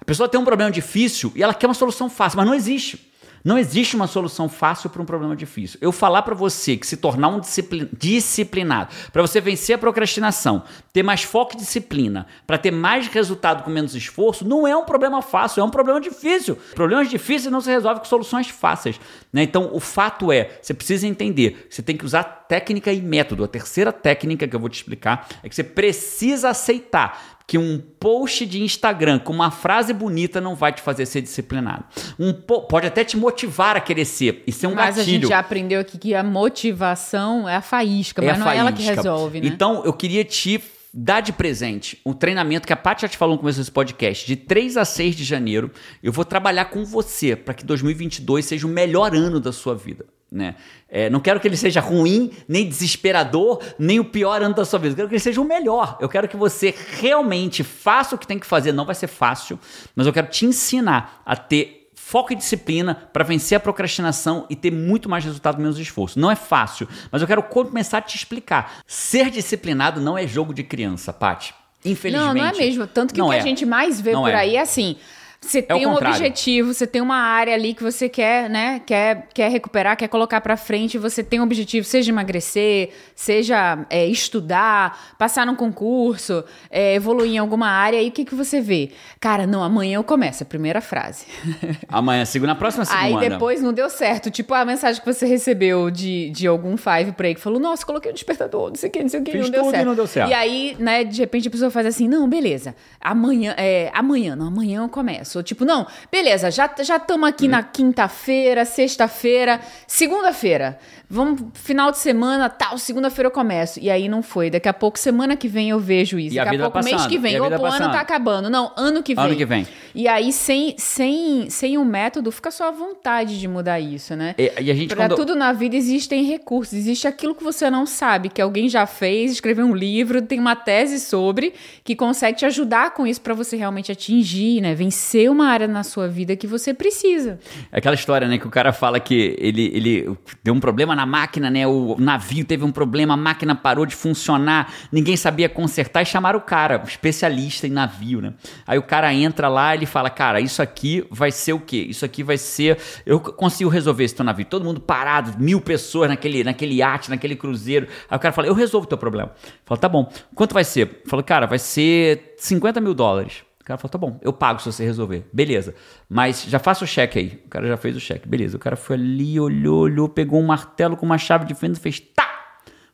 A pessoa tem um problema difícil e ela quer uma solução fácil, mas não existe. Não existe uma solução fácil para um problema difícil. Eu falar para você que se tornar um disciplin- disciplinado, para você vencer a procrastinação, ter mais foco e disciplina, para ter mais resultado com menos esforço, não é um problema fácil, é um problema difícil. Problemas difíceis não se resolvem com soluções fáceis. né? Então, o fato é, você precisa entender, você tem que usar técnica e método. A terceira técnica que eu vou te explicar é que você precisa aceitar que um post de Instagram com uma frase bonita não vai te fazer ser disciplinado. Um po- pode até te motivar a querer ser e ser um Mas a gatilho. gente já aprendeu aqui que a motivação é a faísca, mas a não é ela que faísca. resolve, né? Então, eu queria te dar de presente um treinamento que a Paty já te falou no começo desse podcast, de 3 a 6 de janeiro. Eu vou trabalhar com você para que 2022 seja o melhor ano da sua vida. Né? É, não quero que ele seja ruim, nem desesperador, nem o pior ano da sua vida. Eu quero que ele seja o melhor. Eu quero que você realmente faça o que tem que fazer. Não vai ser fácil, mas eu quero te ensinar a ter foco e disciplina para vencer a procrastinação e ter muito mais resultado menos esforço. Não é fácil, mas eu quero começar a te explicar. Ser disciplinado não é jogo de criança, Paty. Infelizmente. Não, não é mesmo. Tanto que o que é. a gente mais vê Não por é. aí é assim. Você tem um objetivo, você tem uma área ali que você quer, né? Quer, quer recuperar, quer colocar pra frente. Você tem um objetivo, seja emagrecer, seja é, estudar, passar num concurso, é, evoluir em alguma área. E o que, que você vê? Cara, não, amanhã eu começo. A primeira frase. Amanhã, segunda, na próxima Aí semana. depois não deu certo. Tipo a mensagem que você recebeu de, de algum five por aí que falou: Nossa, coloquei o despertador, não sei o que, não sei o que, Fiz não deu, tudo e certo. não deu certo. E aí, né, de repente a pessoa faz assim: Não, beleza. Amanhã, é, amanhã, não, amanhã eu começo. Penso. Tipo, não, beleza, já já estamos aqui na quinta-feira, sexta-feira, segunda-feira. Vamos, final de semana, tal, segunda-feira eu começo. E aí não foi. Daqui a pouco, semana que vem, eu vejo isso. E a Daqui a vida pouco, mês passando, que vem. a vida Opa, o ano tá acabando. Não, ano que vem. Ano que vem. E aí, sem, sem, sem um método, fica só a vontade de mudar isso, né? E, e a gente Pra quando... tudo na vida existem recursos. Existe aquilo que você não sabe, que alguém já fez, escreveu um livro, tem uma tese sobre, que consegue te ajudar com isso pra você realmente atingir, né? Vencer uma área na sua vida que você precisa. É Aquela história, né, que o cara fala que ele, ele deu um problema na máquina, né? O navio teve um problema, a máquina parou de funcionar, ninguém sabia consertar e chamaram o cara, especialista em navio, né? Aí o cara entra lá, ele fala: "Cara, isso aqui vai ser o quê? Isso aqui vai ser, eu consigo resolver esse teu navio. Todo mundo parado, mil pessoas naquele naquele iate, naquele cruzeiro". Aí o cara fala: "Eu resolvo o teu problema". Fala: "Tá bom. Quanto vai ser?". Falou: "Cara, vai ser 50 mil dólares". O cara falou, tá bom, eu pago se você resolver. Beleza. Mas já faça o cheque aí. O cara já fez o cheque. Beleza. O cara foi ali, olhou, olhou, pegou um martelo com uma chave de fenda e fez tá.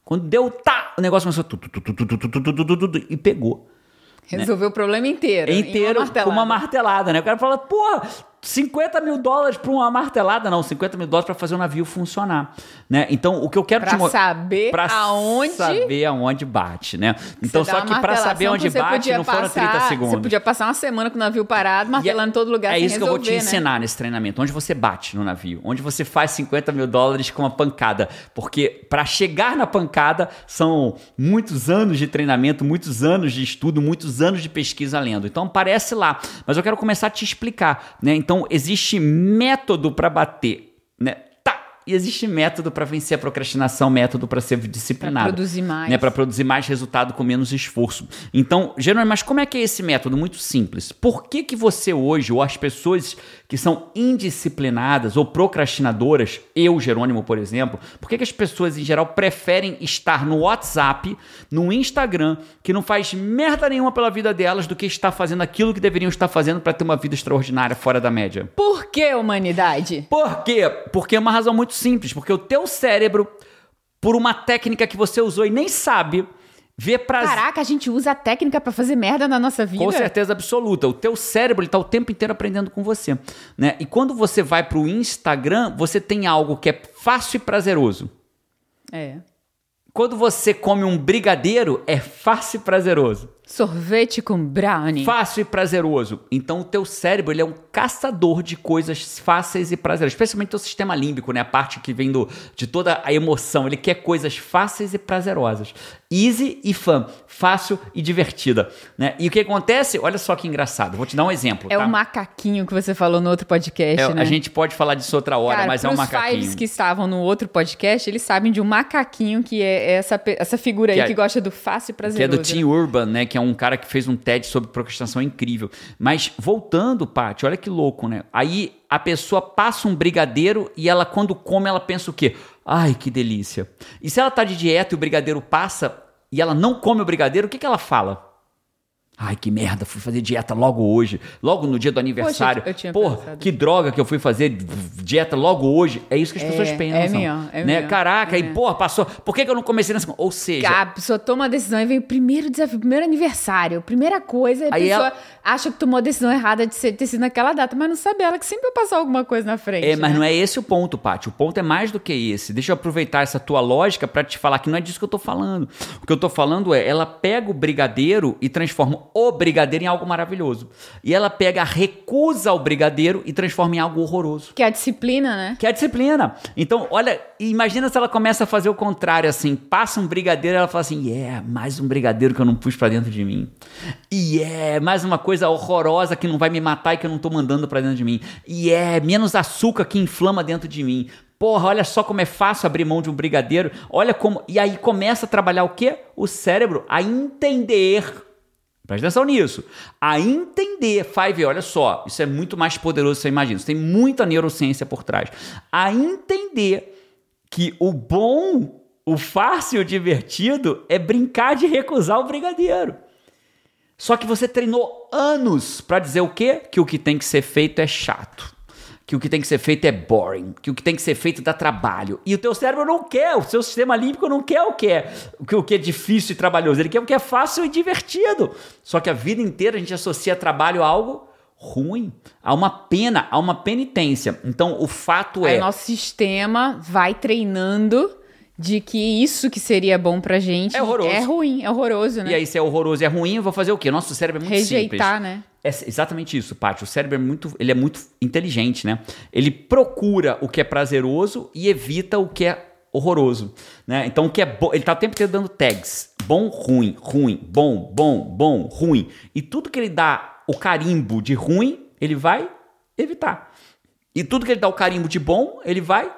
Quando deu tá, o negócio começou tu, tu, tu, tu, tu, tu, tu, tu, e pegou. Resolveu o problema inteiro. em uma Inteiro com uma martelada, né? O cara fala, porra, 50 mil dólares pra uma martelada? Não, 50 mil dólares pra fazer o navio funcionar. Né? Então, o que eu quero Pra te mo- saber pra aonde- saber aonde bate, né? Então, só que uma pra saber onde bate, não foram passar- 30 segundos. Você podia passar uma semana com o navio parado, martelando em todo lugar É isso que eu vou te resolver, né? ensinar nesse treinamento. Onde você bate no navio. Onde você faz 50 mil dólares com uma pancada. Porque para chegar na pancada são muitos anos de treinamento, muitos anos de estudo, muitos anos de pesquisa lendo. Então aparece lá. Mas eu quero começar a te explicar. Né? Então existe método para bater. Né? Tá. E existe método para vencer a procrastinação, método para ser disciplinado. Pra produzir mais. Né? Para produzir mais resultado com menos esforço. Então, Jerônimo, mas como é que é esse método? Muito simples. Por que, que você hoje, ou as pessoas que são indisciplinadas ou procrastinadoras, eu, Jerônimo, por exemplo, por que, que as pessoas em geral preferem estar no WhatsApp, no Instagram, que não faz merda nenhuma pela vida delas, do que estar fazendo aquilo que deveriam estar fazendo para ter uma vida extraordinária fora da média? Por que humanidade? Por quê? Porque é uma razão muito simples. Porque o teu cérebro, por uma técnica que você usou e nem sabe, vê prazer. Caraca, a gente usa a técnica pra fazer merda na nossa vida. Com certeza absoluta. O teu cérebro está o tempo inteiro aprendendo com você. Né? E quando você vai para o Instagram, você tem algo que é fácil e prazeroso. É. Quando você come um brigadeiro, é fácil e prazeroso. Sorvete com brownie. Fácil e prazeroso. Então o teu cérebro ele é um caçador de coisas fáceis e prazerosas. Especialmente o teu sistema límbico, né? A parte que vem do, de toda a emoção. Ele quer coisas fáceis e prazerosas. Easy e fun. Fácil e divertida. Né? E o que acontece? Olha só que engraçado. Vou te dar um exemplo. é tá? o macaquinho que você falou no outro podcast, É, né? A gente pode falar disso outra hora, Cara, mas é um macaquinho. fives que estavam no outro podcast, eles sabem de um macaquinho que é essa, essa figura aí Que que, é- gosta do fácil e Que é prazeroso. do Tim Urban, né? Que é um cara que fez um TED sobre procrastinação incrível. Mas voltando, Paty, olha que louco, né? Aí a pessoa passa um brigadeiro e ela, quando come, ela pensa o quê? Ai, que delícia. E se ela tá de dieta e o brigadeiro passa e ela não come o brigadeiro, o que, que ela fala? Ai, que merda, fui fazer dieta logo hoje, logo no dia do aniversário. eu tinha Porra, pensado. que droga que eu fui fazer dieta logo hoje. É isso que as É, pessoas é pensam. mesmo, é né? mesmo, Caraca, é e porra, passou. Por que, que eu não comecei nessa. Ou seja, A pessoa toma a decisão e vem o primeiro desafio, primeiro aniversário, primeira coisa, a Aí pessoa ela- acha que tomou a decisão errada de ser, ter sido naquela data, mas não sabe ela que sempre vai passar alguma coisa na frente. É, mas né? não é esse o ponto, Paty. O ponto é mais do que esse. Deixa eu aproveitar essa tua lógica pra te falar que não é disso que eu tô falando. O que eu tô falando é, ela pega o brigadeiro e transforma o brigadeiro em algo maravilhoso. E ela pega recusa ao brigadeiro e transforma em algo horroroso. Que é a disciplina, né? Que é a disciplina. Então, olha, imagina se ela começa a fazer o contrário, assim, passa um brigadeiro e ela fala assim, yeah, mais um brigadeiro que eu não pus pra dentro de mim. E é mais uma coisa horrorosa que não vai me matar e que eu não tô mandando pra dentro de mim. E é menos açúcar que inflama dentro de mim. Porra, olha só como é fácil abrir mão de um brigadeiro. Olha como. E aí começa a trabalhar o quê? O cérebro a entender Presta atenção nisso. A entender, Five, olha só, isso é muito mais poderoso do que você imagina. Isso tem muita neurociência por trás. A entender que o bom, o fácil, o divertido é brincar de recusar o brigadeiro. Só que você treinou anos para dizer o quê? Que o que tem que ser feito é chato. Que o que tem que ser feito é boring, que o que tem que ser feito dá trabalho. E o teu cérebro não quer, o seu sistema límbico não quer o que é, o que, é difícil e trabalhoso, ele quer o que é fácil e divertido. Só que a vida inteira a gente associa trabalho a algo ruim, há uma pena, há uma penitência. Então, o fato Aí é. o nosso sistema vai treinando de que isso que seria bom pra gente É horroroso. é ruim, é horroroso, né? E aí, se é horroroso e é ruim, eu vou fazer o quê? Nosso cérebro é muito Rejeitar, simples. né? É exatamente isso, Paty. O cérebro é muito, ele é muito inteligente, né? Ele procura o que é prazeroso e evita o que é horroroso, né? Então o que é bom, ele tá o tempo inteiro dando tags, bom, ruim, ruim, bom, bom, bom, ruim. E tudo que ele dá o carimbo de ruim, ele vai evitar. E tudo que ele dá o carimbo de bom, ele vai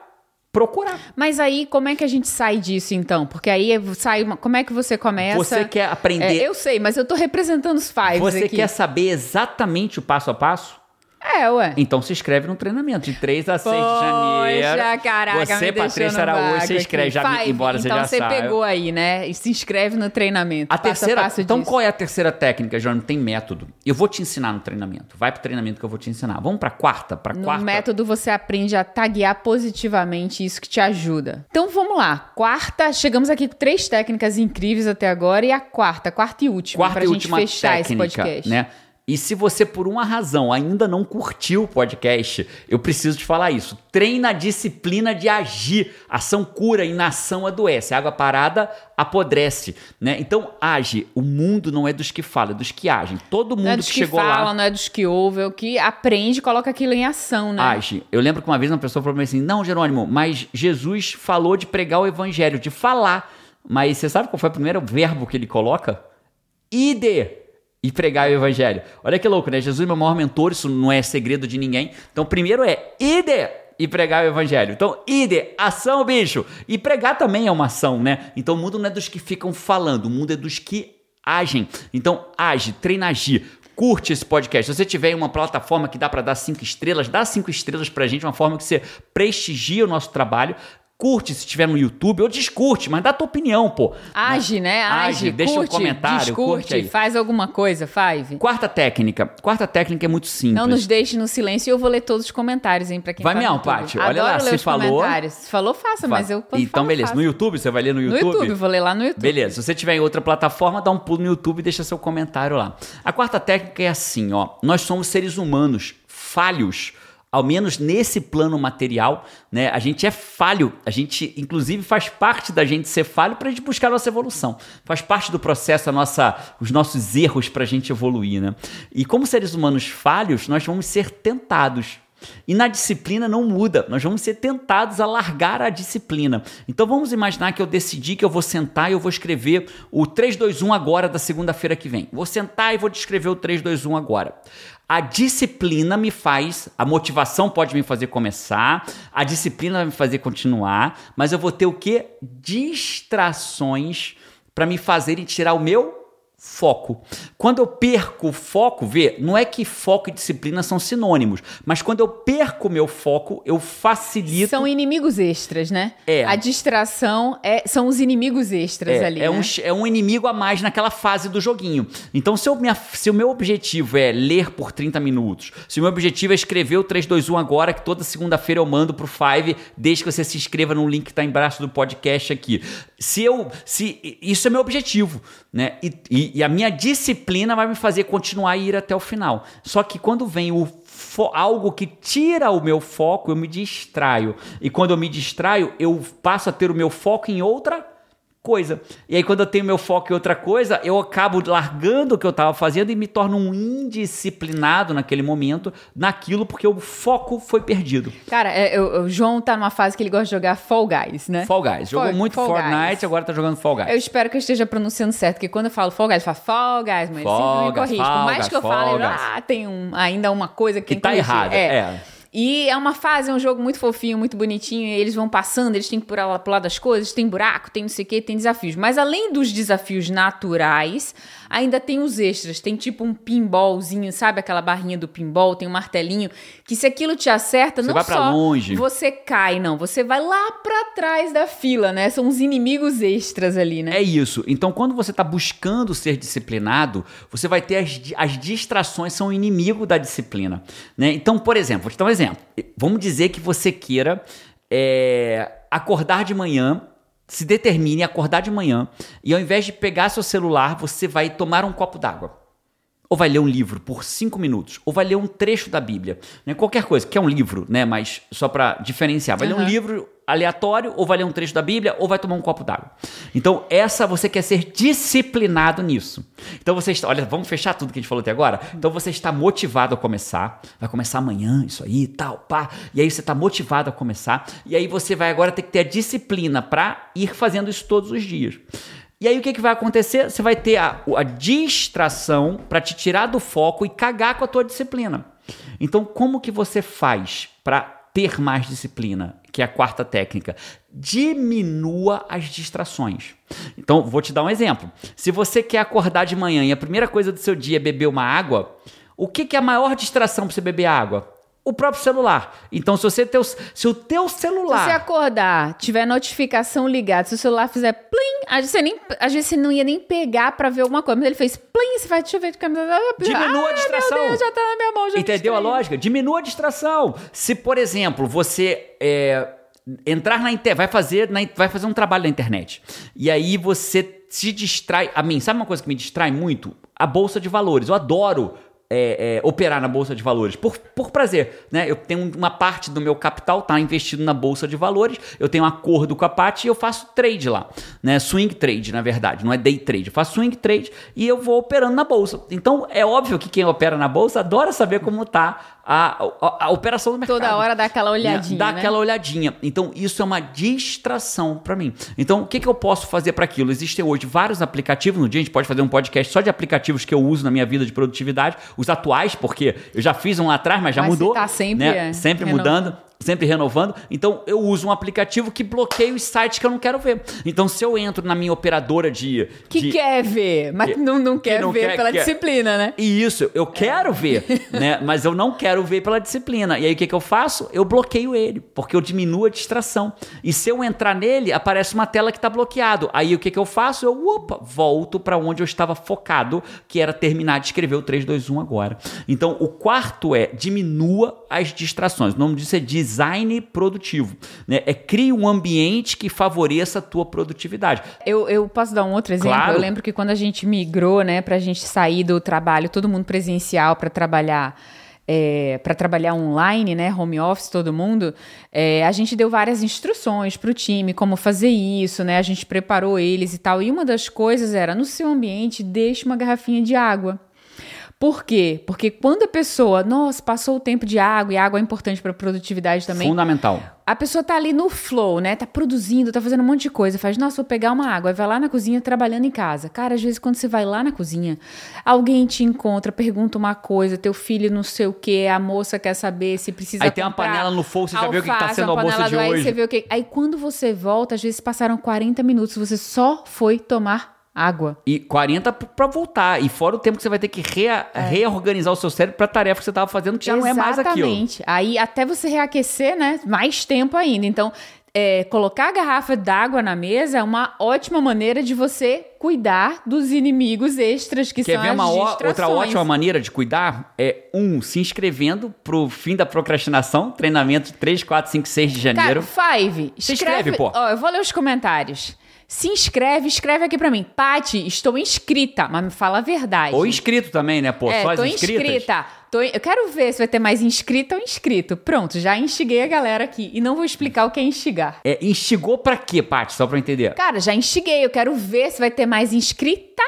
procurar. Mas aí, como é que a gente sai disso, então? Porque aí sai uma... Como é que você começa... Você quer aprender, É, eu sei, mas eu tô representando os fives você aqui. quer saber exatamente o passo a passo? É, ué. Então se inscreve no treinamento de 3 a 6 de janeiro. Poxa, caraca, Você, Patrícia no Araújo, você inscreve já, Five, embora você então já você saiba. pegou aí, né? E se inscreve no treinamento. A terceira, passo então disso. qual é a terceira técnica, João? Tem método. Eu vou te ensinar no treinamento. Vai pro treinamento que eu vou te ensinar. Vamos pra quarta, pra No quarta. método você aprende a taguear positivamente isso que te ajuda. Então vamos lá. Quarta, chegamos aqui com três técnicas incríveis até agora e a quarta, quarta e última, quarta pra e gente última fechar técnica, esse podcast. né? E se você por uma razão ainda não curtiu o podcast, eu preciso te falar isso. Treina a disciplina de agir. Ação cura, inação adoece. Água parada apodrece, né? Então age. O mundo não é dos que falam, é dos que agem. Todo mundo Não é dos que que, chegou falam, lá não é dos que ouvem, é o que aprende coloca aquilo em ação, né? age. Eu lembro que uma vez uma pessoa falou pra mim assim: Não, Jerônimo, mas Jesus falou de pregar o evangelho, de falar. Mas você sabe qual foi o primeiro verbo que ele coloca? Ide e pregar o evangelho. Olha que louco, né? Jesus é meu maior mentor, isso não é segredo de ninguém. Então, primeiro é ide e pregar o evangelho. Então, ide, ação, bicho. E pregar também é uma ação, né? Então, o mundo não é dos que ficam falando, o mundo é dos que agem. Então, age, treina a agir. Curte esse podcast. Se você tiver uma plataforma que dá para dar cinco estrelas, dá cinco estrelas pra gente, uma forma que você prestigia o nosso trabalho. Curte se estiver no YouTube, ou descurte, mas dá tua opinião, pô. Age, né? Age, Age, deixa um curte, comentário, discute, curte aí. faz alguma coisa, Five. Quarta técnica. Quarta técnica é muito simples. Não nos deixe no silêncio e eu vou ler todos os comentários, hein, pra quem Vai tá no mesmo. Paty. Olha lá, se falou-. Se falou, faça, mas eu Então, falo, beleza. faço. No YouTube, você vai ler no No YouTube? YouTube, vou ler lá no YouTube. Beleza, se você tiver em outra plataforma, dá um pulo no YouTube e deixa seu comentário lá. A quarta técnica é assim, ó. Nós somos seres humanos falhos, ao menos nesse plano material, né? A gente é falho, a gente inclusive faz parte da gente ser falho para a gente buscar a nossa evolução. Faz parte do processo a nossa, os nossos erros para a gente evoluir, né? E como seres humanos falhos, nós vamos ser tentados. E na disciplina não muda, nós vamos ser tentados a largar a disciplina. Então vamos imaginar que eu decidi que eu vou sentar e eu vou escrever o 321 agora da segunda-feira que vem. Vou sentar e vou escrever o 321 agora. A disciplina me faz, a motivação pode me fazer começar, a disciplina vai me fazer continuar, mas eu vou ter o que? Distrações para me fazerem tirar o meu foco. Quando eu perco o foco, vê, não é que foco e disciplina são sinônimos, mas quando eu perco o meu foco, eu facilito. São inimigos extras, né? É. A distração é, são os inimigos extras é, ali, é né? um, é um inimigo a mais naquela fase do joguinho. Então, se, eu, minha, se o meu objetivo é ler por 30 minutos, se o meu objetivo é escrever o 321 agora, que toda segunda-feira eu mando pro Five, desde que você se inscreva no link que tá embaixo do podcast aqui. Se eu. Se, isso é meu objetivo, né? E, e- e a minha disciplina vai me fazer continuar a ir até o final. Só que quando vem o algo que tira o meu foco, eu me distraio. E quando eu me distraio, eu passo a ter o meu foco em outra coisa. E aí, quando eu tenho meu foco em outra coisa, eu acabo largando o que eu estava fazendo e me torno um indisciplinado naquele momento, naquilo, porque o foco foi perdido. Cara, é, eu- o João tá numa fase que ele gosta de jogar Fall Guys, né? Fall Guys. Jogou muito Fall Fortnite, Guys. agora tá jogando Fall Guys. Eu espero que eu esteja pronunciando certo, porque quando eu falo Fall Guys, eu falo Fall Guys, mas Fall sempre me corrige. Por mais que eu fale, ah, tem um- ainda uma coisa que, Que tem tá corrigir. errada, é. E é uma fase, é um jogo muito fofinho, muito bonitinho, e eles vão passando, eles têm que pular, pular das coisas, tem buraco, tem não sei o que, tem desafios. Mas além dos desafios naturais, ainda tem os extras. Tem tipo um pinballzinho, sabe aquela barrinha do pinball, tem um martelinho, que se aquilo te acerta, Você não vai pra só longe. você cai, não, você vai lá pra trás da fila, né? São os inimigos extras ali, né? É isso. Então, quando você está buscando ser disciplinado, você vai ter as, as distrações, são inimigo da disciplina. Né? Então, por exemplo, vou te dar um exemplo. Vamos dizer que você queira é, acordar de manhã, se determine a acordar de manhã, e ao invés de pegar seu celular, você vai tomar um copo d'água. ou vai ler um livro por cinco minutos, ou vai ler um trecho da Bíblia, né? qualquer coisa, que é um livro, né? Mas só para diferenciar, vai uhum. ler um livro aleatório, ou vai ler um trecho da Bíblia, ou vai tomar um copo d'água. Então, essa você quer ser disciplinado nisso. Então você está, olha, vamos fechar tudo que a gente falou até agora. Então você está motivado a começar, vai começar amanhã, isso aí, tal, pá. E aí você está motivado a começar, e aí você vai agora ter que ter a disciplina para ir fazendo isso todos os dias. E aí o que, que vai acontecer? Você vai ter a, a distração para te tirar do foco e cagar com a tua disciplina. Então, como que você faz para ter mais disciplina? Que é a quarta técnica. Diminua as distrações. Então, vou te dar um exemplo. Se você quer acordar de manhã e a primeira coisa do seu dia é beber uma água, o que, que é a maior distração para você beber água? O próprio celular. Então, se você teu, se o teu celular. Se você acordar, tiver notificação ligada, se o celular fizer plim, às vezes você, nem, às vezes você não ia nem pegar para ver alguma coisa, mas ele fez plim, você vai, deixa eu ver de câmera. Diminua ah, a distração. Meu Deus, já tá na minha mão, já Entendeu a lógica? Diminua a distração. Se, por exemplo, você. É, entrar na internet, vai fazer, na, vai fazer um trabalho na internet. E aí você se distrai. A mim, sabe uma coisa que me distrai muito? A bolsa de valores. Eu adoro é, é, operar na bolsa de valores por, por prazer, né? Eu tenho uma parte do meu capital tá investido na bolsa de valores, eu tenho um acordo com a parte e eu faço trade lá, né? Swing trade, na verdade, não é day trade. Eu faço swing trade e eu vou operando na bolsa. Então é óbvio que quem opera na bolsa adora saber como tá a, a, a, operação do mercado. Toda hora dá aquela olhadinha. Dá né? aquela olhadinha. Então, isso é uma distração para mim. Então, o que, que eu posso fazer para aquilo? Existem hoje vários aplicativos. No dia a gente pode fazer um podcast só de aplicativos que eu uso na minha vida de produtividade. Os atuais, porque eu já fiz um lá atrás, mas já mas mudou. Tá sempre, né? é, sempre mudando sempre renovando. Então eu uso um aplicativo que bloqueia os sites que eu não quero ver. Então se eu entro na minha operadora de. Que de, quer ver, mas que, não, não quer não ver quer, pela quer. disciplina, né? E isso, eu quero ver, né? Mas eu não quero ver pela disciplina. E aí o que, que eu faço? Eu bloqueio ele, porque eu diminuo a distração. E se eu entrar nele, aparece uma tela que está bloqueado. Aí o que, que eu faço? Eu opa, volto para onde eu estava focado, que era terminar de escrever o 3, 2, 1 agora. Então o quarto é diminua as distrações. O nome disso é design produtivo. Né? É crie um ambiente que favoreça a tua produtividade. Eu, eu posso dar um outro exemplo? Claro. Eu lembro que quando a gente migrou, né, para a gente sair do trabalho, todo mundo presencial para trabalhar. É, para trabalhar online, né, home office, todo mundo, é, a gente deu várias instruções para o time, como fazer isso, né, a gente preparou eles e tal. E uma das coisas era, no seu ambiente, deixe uma garrafinha de água. Por quê? Porque quando a pessoa, nossa, passou o tempo de água, e água é importante para produtividade também. Fundamental. A pessoa tá ali no flow, né? Tá produzindo, tá fazendo um monte de coisa. Faz, nossa, vou pegar uma água. Aí vai lá na cozinha trabalhando em casa. Cara, às vezes quando você vai lá na cozinha, alguém te encontra, pergunta uma coisa, teu filho não sei o quê, a moça quer saber se precisa Aí tem uma panela no fogo, você já viu o que tá sendo a almoço de aí hoje. Você vê o que... Aí quando você volta, às vezes passaram 40 minutos, você só foi tomar água. E 40 para voltar. E fora o tempo que você vai ter que rea, é. reorganizar o seu cérebro para a tarefa que você estava fazendo, que já Exatamente. não é mais aquilo. Exatamente. Aí até você reaquecer, né? Mais tempo ainda. Então, é, colocar a garrafa d'água na mesa é uma ótima maneira de você cuidar dos inimigos extras que Quer são ver uma outra ótima maneira de cuidar? É um, se inscrevendo pro fim da procrastinação, treinamento 3, 4, 5, 6 de janeiro. Cara, Five, se inscreve, pô. Ó, eu vou ler os comentários. Se inscreve, escreve aqui pra mim. Pati, estou inscrita, mas me fala a verdade. Ou inscrito também, né? Pô, é, só tô inscritas. inscrita. Tô, eu quero ver se vai ter mais inscrita ou inscrito. Pronto, já instiguei a galera aqui. E não vou explicar o que é instigar. É, instigou pra quê, Paty? Só pra eu entender. Cara, já instiguei. Eu quero ver se vai ter mais inscrita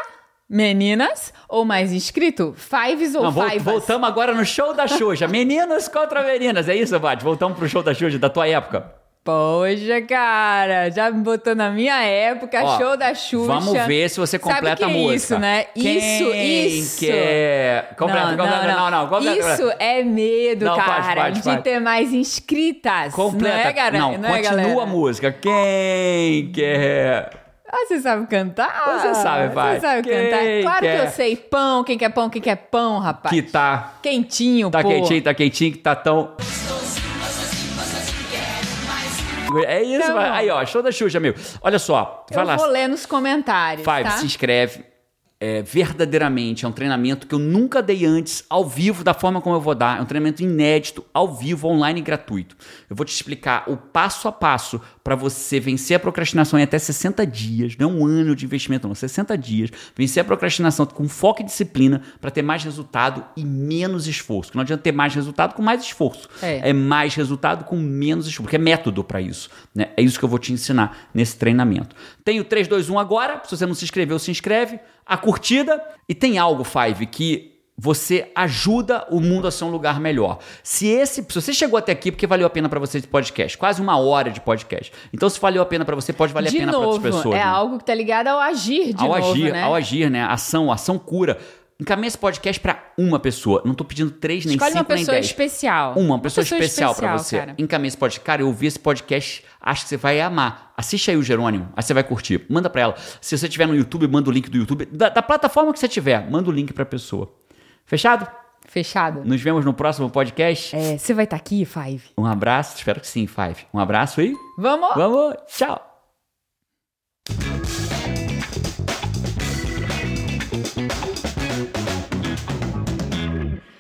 meninas ou mais inscrito? Fives ou Não, fivas? Voltamos agora no show da Xuxa. meninas contra meninas. É isso, Paty? Voltamos pro show da Xuxa da tua época. Poxa, cara, já me botou na minha época, Ó, show da Xuxa. Vamos ver se você completa Sabe que é a música. isso, né? Quem isso, isso. Quer... Completa, não, completa, não, não, não, Isso é medo, não, cara, de ter mais inscritas. Completa. Não, é, cara? não, não é, continua a música. Quem quer... Ah, você sabe cantar? Você sabe, pai. Você sabe quem cantar? Claro quer... que eu sei. Pão, quem quer pão, quem quer pão, rapaz. Que tá... Quentinho, tá pô. Tá quentinho, tá quentinho, que tá tão... É isso, então, aí ó, show da Xuxa, meu. Olha só, vai eu lá. vou ler nos comentários, Five, tá? se inscreve. É, verdadeiramente. É um treinamento que eu nunca dei antes, ao vivo, da forma como eu vou dar. É um treinamento inédito, ao vivo, online e gratuito. Eu vou te explicar o passo a passo para você vencer a procrastinação em até 60 dias. Não é um ano de investimento, não. 60 dias. Vencer a procrastinação com foco e disciplina para ter mais resultado e menos esforço. Não adianta ter mais resultado com mais esforço. É, é mais resultado com menos esforço. Porque é método para isso. Né? É isso que eu vou te ensinar nesse treinamento. Tem o 3, 2, 1 agora. Se você não se inscreveu, se inscreve a curtida e tem algo, Five, que você ajuda o mundo a ser um lugar melhor. Se esse, se você chegou até aqui porque valeu a pena para você esse podcast, quase uma hora de podcast. Então se valeu a pena para você, pode valer de a pena para outras pessoas. É né? algo que tá ligado ao agir de ao novo, agir, né? ao agir, né? Ação, ação cura. Encaminha esse podcast para uma pessoa. Não tô pedindo três, nem Escolhe cinco, uma pessoa nem dez. especial. Uma, uma pessoa, especial, para especial, você. cara. Encaminha esse podcast. Cara, eu ouvi esse podcast, acho que você vai amar. Assiste aí o Jerônimo, aí você vai curtir. Manda para ela. Se você tiver no YouTube, manda o link do YouTube. Da, da plataforma que você tiver, manda o link pra pessoa. Fechado? Fechado. Nos vemos no próximo podcast. É, você vai estar aqui, Five? Um abraço, espero que sim, Five. Um abraço e Vamos! vamos, tchau.